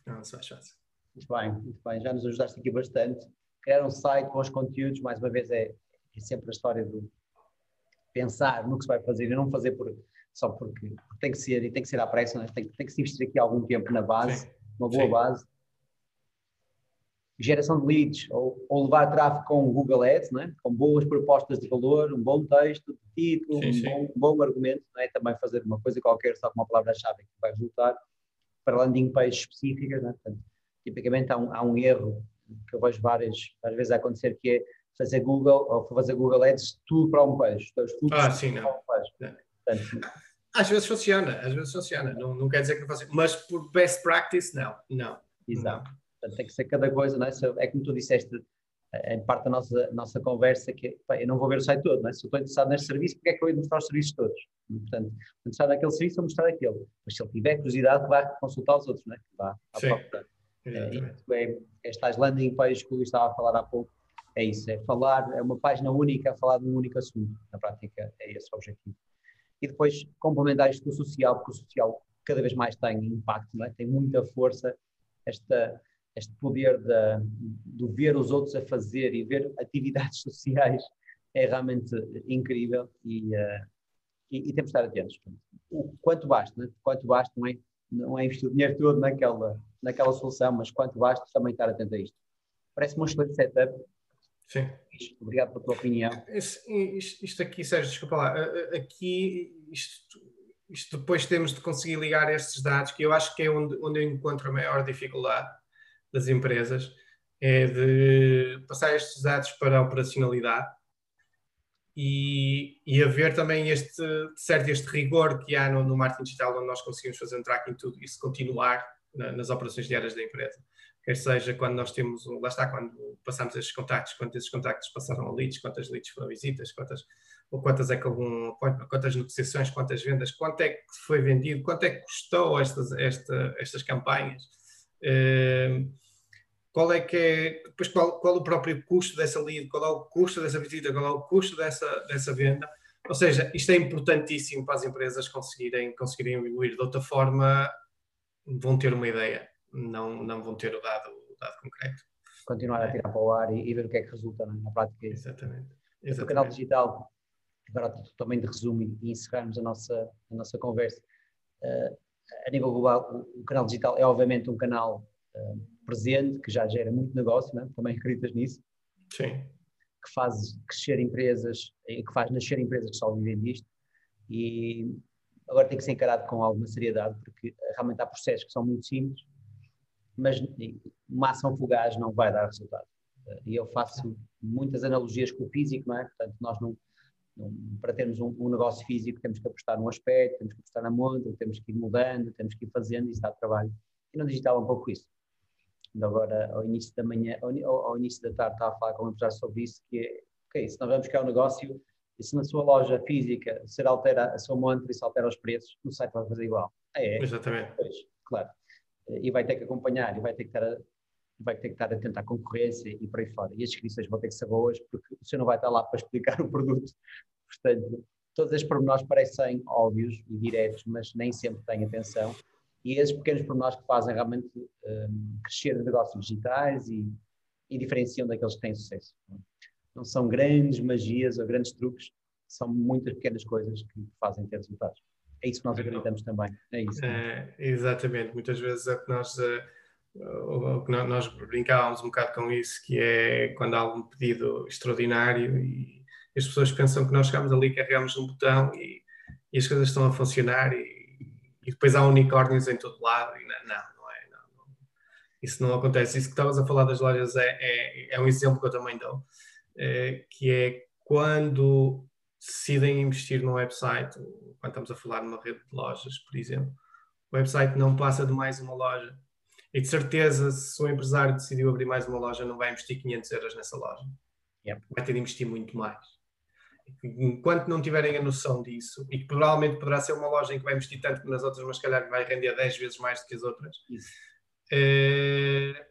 Torna-se mais fácil. Muito bem, muito bem. Já nos ajudaste aqui bastante. Criar um site com os conteúdos, mais uma vez, é, é sempre a história de pensar no que se vai fazer e não fazer por, só porque, tem que ser e tem que ser à pressa, né? tem, tem que se investir aqui algum tempo na base, Sim. Uma boa Sim. base geração de leads ou, ou levar tráfego com o Google Ads, né? com boas propostas de valor, um bom texto, título, sim, um, sim. Bom, um, Bom, argumento, né? também fazer uma coisa qualquer só com uma palavra-chave que vai resultar para landing pages específicas. Né? Portanto, tipicamente há um, há um erro que eu vejo várias, várias vezes a acontecer que é fazer Google ou fazer Google Ads tudo para um page. ah, sim, não. Portanto, às vezes funciona, às vezes funciona, não, não quer dizer que não funcione, mas por best practice, não, não. Exato. Não. Portanto, tem que ser cada coisa, não é? é como tu disseste eh, em parte da nossa, nossa conversa, que pá, eu não vou ver o site todo, não é? se eu estou interessado neste serviço, porque é que eu ia mostrar os serviços todos? Portanto, interessado naquele serviço, vou mostrar aquele. Mas se ele tiver curiosidade, vai consultar os outros, não é? Que vá à Sim, procura. É, é, estas landing pages que o Luís estava a falar há pouco, é isso, é falar, é uma página única a falar de um único assunto. Na prática, é esse o objetivo. E depois complementar isto com o social, porque o social cada vez mais tem impacto, é? tem muita força. Esta, este poder de, de ver os outros a fazer e ver atividades sociais é realmente incrível e, uh, e, e, temos de estar atentos. O quanto basta, né? quanto basta não é, não é investir o dinheiro todo naquela, naquela solução, mas quanto basta também estar atento a isto. Parece-me um excelente setup. Sim. Obrigado pela tua opinião. Isto, isto aqui, Sérgio, desculpa lá, aqui isto, isto depois temos de conseguir ligar estes dados, que eu acho que é onde, onde eu encontro a maior dificuldade das empresas é de passar estes dados para a operacionalidade e, e haver também este, certo, este rigor que há no, no marketing digital, onde nós conseguimos fazer um tracking tudo isso continuar na, nas operações diárias da empresa. Quer seja quando nós temos, lá está, quando passamos estes contactos, quantos esses contactos passaram a leads, quantas leads foram visitas, quantas, ou quantas é que algum, quantas negociações, quantas vendas, quanto é que foi vendido, quanto é que custou estas, esta, estas campanhas. Uh, qual é que é, depois qual, qual o próprio custo dessa lead, qual é o custo dessa visita, qual é o custo dessa, dessa venda. Ou seja, isto é importantíssimo para as empresas conseguirem, conseguirem evoluir. De outra forma, vão ter uma ideia, não, não vão ter o dado, o dado concreto. Continuar a tirar para o ar e, e ver o que é que resulta é? na prática. Exatamente. Exatamente. O canal digital, agora também de resumo e encerrarmos a nossa, a nossa conversa. Uh, a nível global, o, o, canal digital é obviamente um canal uh, presente, que já gera muito negócio, né? também acreditas nisso? Sim. Que faz crescer empresas, que faz nascer empresas que só vivem disto. E agora tem que ser encarado com alguma seriedade, porque realmente há processos que são muito simples, mas uma ação fugaz não vai dar resultado. E eu faço muitas analogias com o físico, não é? Portanto, nós não, não para termos um, um, negócio físico temos que apostar num aspecto, temos que apostar na montra, temos que ir mudando, temos que ir fazendo, está de trabalho. E no digital é um pouco isso. Ainda agora, ao início da manhã, ao, ao, início da tarde, estava a falar com um empresário sobre isso, que é, ok, se nós vamos criar um negócio, e se na sua loja física se altera a sua montra e se altera os preços, no site vai fazer igual. É, é. Exatamente. Pois, claro. E vai ter que acompanhar, e vai ter que estar a, vai ter que estar atento à concorrência e por aí fora. E as inscrições vão ter que ser boas, porque o senhor não vai estar lá para explicar o produto. Portanto, todos estes pormenores parecem óbvios e diretos, mas nem sempre têm atenção. E esses pequenos pormenores que fazem realmente um, crescer os negócios digitais e, e diferenciam daqueles que têm sucesso. Não são grandes magias ou grandes truques, são muitas pequenas coisas que fazem ter resultados. É isso que nós acreditamos também. É isso. É, exatamente. Muitas vezes é que nós, uh, nós brincávamos um bocado com isso, que é quando há algum pedido extraordinário e as pessoas pensam que nós chegamos ali, carregamos um botão e, e as coisas estão a funcionar e, e, depois há unicórnios em todo lado e não, não, não é. Não, não. Isso não acontece. Isso que estavas a falar das lojas é, é, é um exemplo que eu também dou, é, que é quando decidem investir num website, quando estamos a falar numa rede de lojas, por exemplo, o website não passa de mais uma loja. E de certeza, se o empresário decidiu abrir mais uma loja, não vai investir 500 euros nessa loja. Yep. Vai ter de investir muito mais. Enquanto não tiverem a noção disso, e que provavelmente poderá ser uma loja em que vai investir tanto que nas outras, mas calhar vai render 10 vezes mais do que as outras, eh,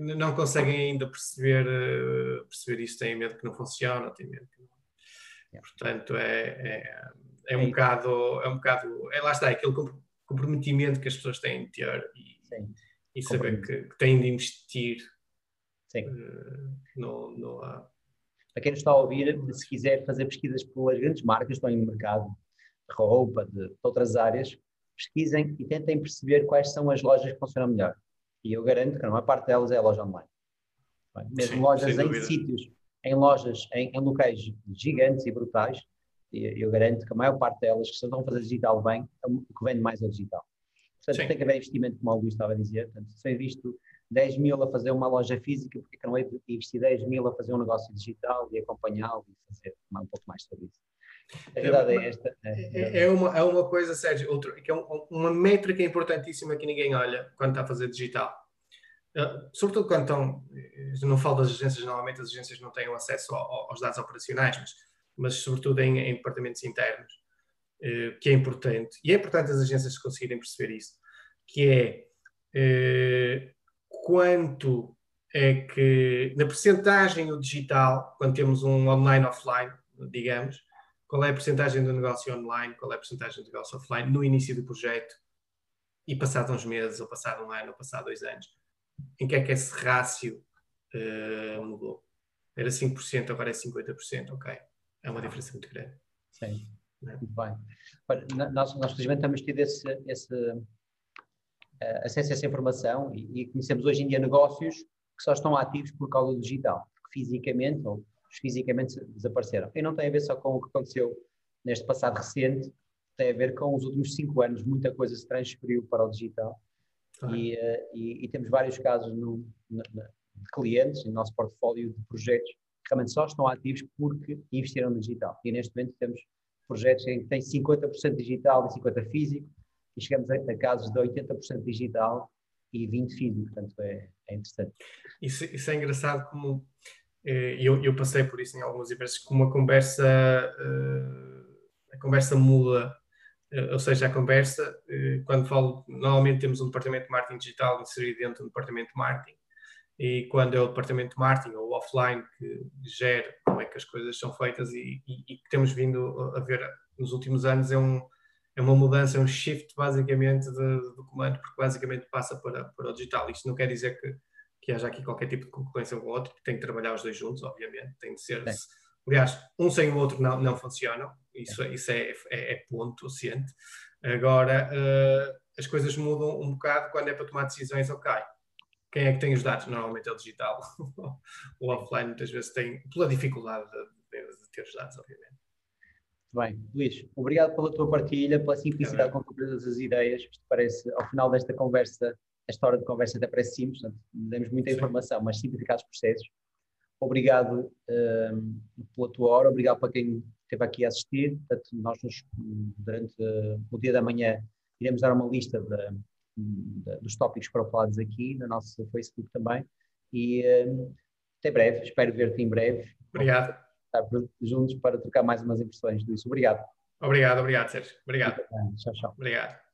não conseguem ainda perceber, eh, perceber isto, têm medo que não funcione, têm medo que Portanto, é, é, é, um, bocado, é um bocado. É, lá está, é aquele comprometimento que as pessoas têm de ter e, e saber que, que, têm de investir Sim. Uh, no, no, uh, Para quem nos está a ouvir, se quiser fazer pesquisas pelas grandes marcas que estão no mercado, de roupa, de, de outras áreas, pesquisem e tentem perceber quais são as lojas que funcionam melhor. E eu garanto que a maior parte delas é a loja online. Mesmo Sim, lojas em sítios em lojas, em, em locais gigantes e brutais, eu garanto que a maior parte delas que estão a fazer digital bem, é o que vende mais é digital. Portanto, Sim. tem que haver investimento, como o Luís estava a dizer. Portanto, se eu invisto 10 mil a fazer uma loja física, porque que não é investir 10 mil a fazer um negócio digital e acompanhá-lo e fazer um pouco mais sobre isso? A verdade é, uma, é esta. É, é, é, uma, é uma coisa, Sérgio, outro, que é um, uma métrica importantíssima que ninguém olha quando está a fazer digital sobretudo quando estão, eh, não falo das agências, normalmente as agências não têm acesso ao, aos dados operacionais, mas, mas sobretudo em, em departamentos internos, uh, que é importante, e é importante as agências conseguirem perceber isso, que é uh, quanto é que, na percentagem do digital, quando temos um online-offline, digamos, qual é a percentagem do negócio online, qual é a percentagem do negócio offline no início do projeto, e passado uns meses, ou passado um ano, ou passado dois anos em que é que esse rácio uh, mudou? Era 5%, agora é 50%, ok. É uma diferença muito grande. Sim, é? muito bem. Nós, nós, felizmente, temos tido esse, esse uh, acesso a essa informação e, e, conhecemos hoje em dia negócios que só estão ativos por causa do digital, porque fisicamente ou fisicamente desapareceram. E não tem a ver só com o que aconteceu neste passado recente, tem a ver com os últimos cinco anos, muita coisa se transferiu para o digital e, uh, e, e, temos vários casos no, na, de clientes no nosso portfólio de projetos que realmente só estão ativos porque investiram no digital. E neste momento temos projetos em que tem 50% digital e 50% físico, e chegamos a, a casos de 80% digital e 20% físico, portanto é, é interessante. Isso, isso, é engraçado como eh, eu, eu, passei por isso em algumas vezes, como a conversa, uh, a conversa muda eh, ou seja, a conversa, eh, quando falo, normalmente temos um departamento de marketing digital inserido dentro do departamento de marketing, e quando é o departamento de marketing ou offline que gera como é que as coisas são feitas e, e, e que temos vindo a ver nos últimos anos é, um, é uma mudança, é um shift basicamente de, do comando, porque basicamente passa para, para o digital. Isto não quer dizer que, que haja aqui qualquer tipo de concorrência com o outro, tem que trabalhar os dois juntos, obviamente, tem de ser. Aliás, um sem o outro não, não funcionam, isso, isso é, é, é ponto ciente. Agora, uh, as coisas mudam um bocado quando é para tomar decisões, ok. Quem é que tem os dados? Normalmente é o digital. o offline muitas vezes tem, pela dificuldade de, de ter os dados, obviamente. Bem, Luís, obrigado pela tua partilha, pela simplicidade é com que apresentas as ideias. Isto parece, ao final desta conversa, esta hora de conversa até parece simples, não demos muita Sim. informação, mas simplificar os processos. Obrigado um, pela tua hora, obrigado para quem esteve aqui a assistir. Portanto, nós, durante uh, o dia da manhã, iremos dar uma lista de, de, dos tópicos para falados aqui, no nosso Facebook também. E um, até breve, espero ver-te em breve. Obrigado estar juntos para trocar mais umas impressões disso. Obrigado. Obrigado, obrigado, Sérgio. Obrigado. Tchau, tchau. Obrigado.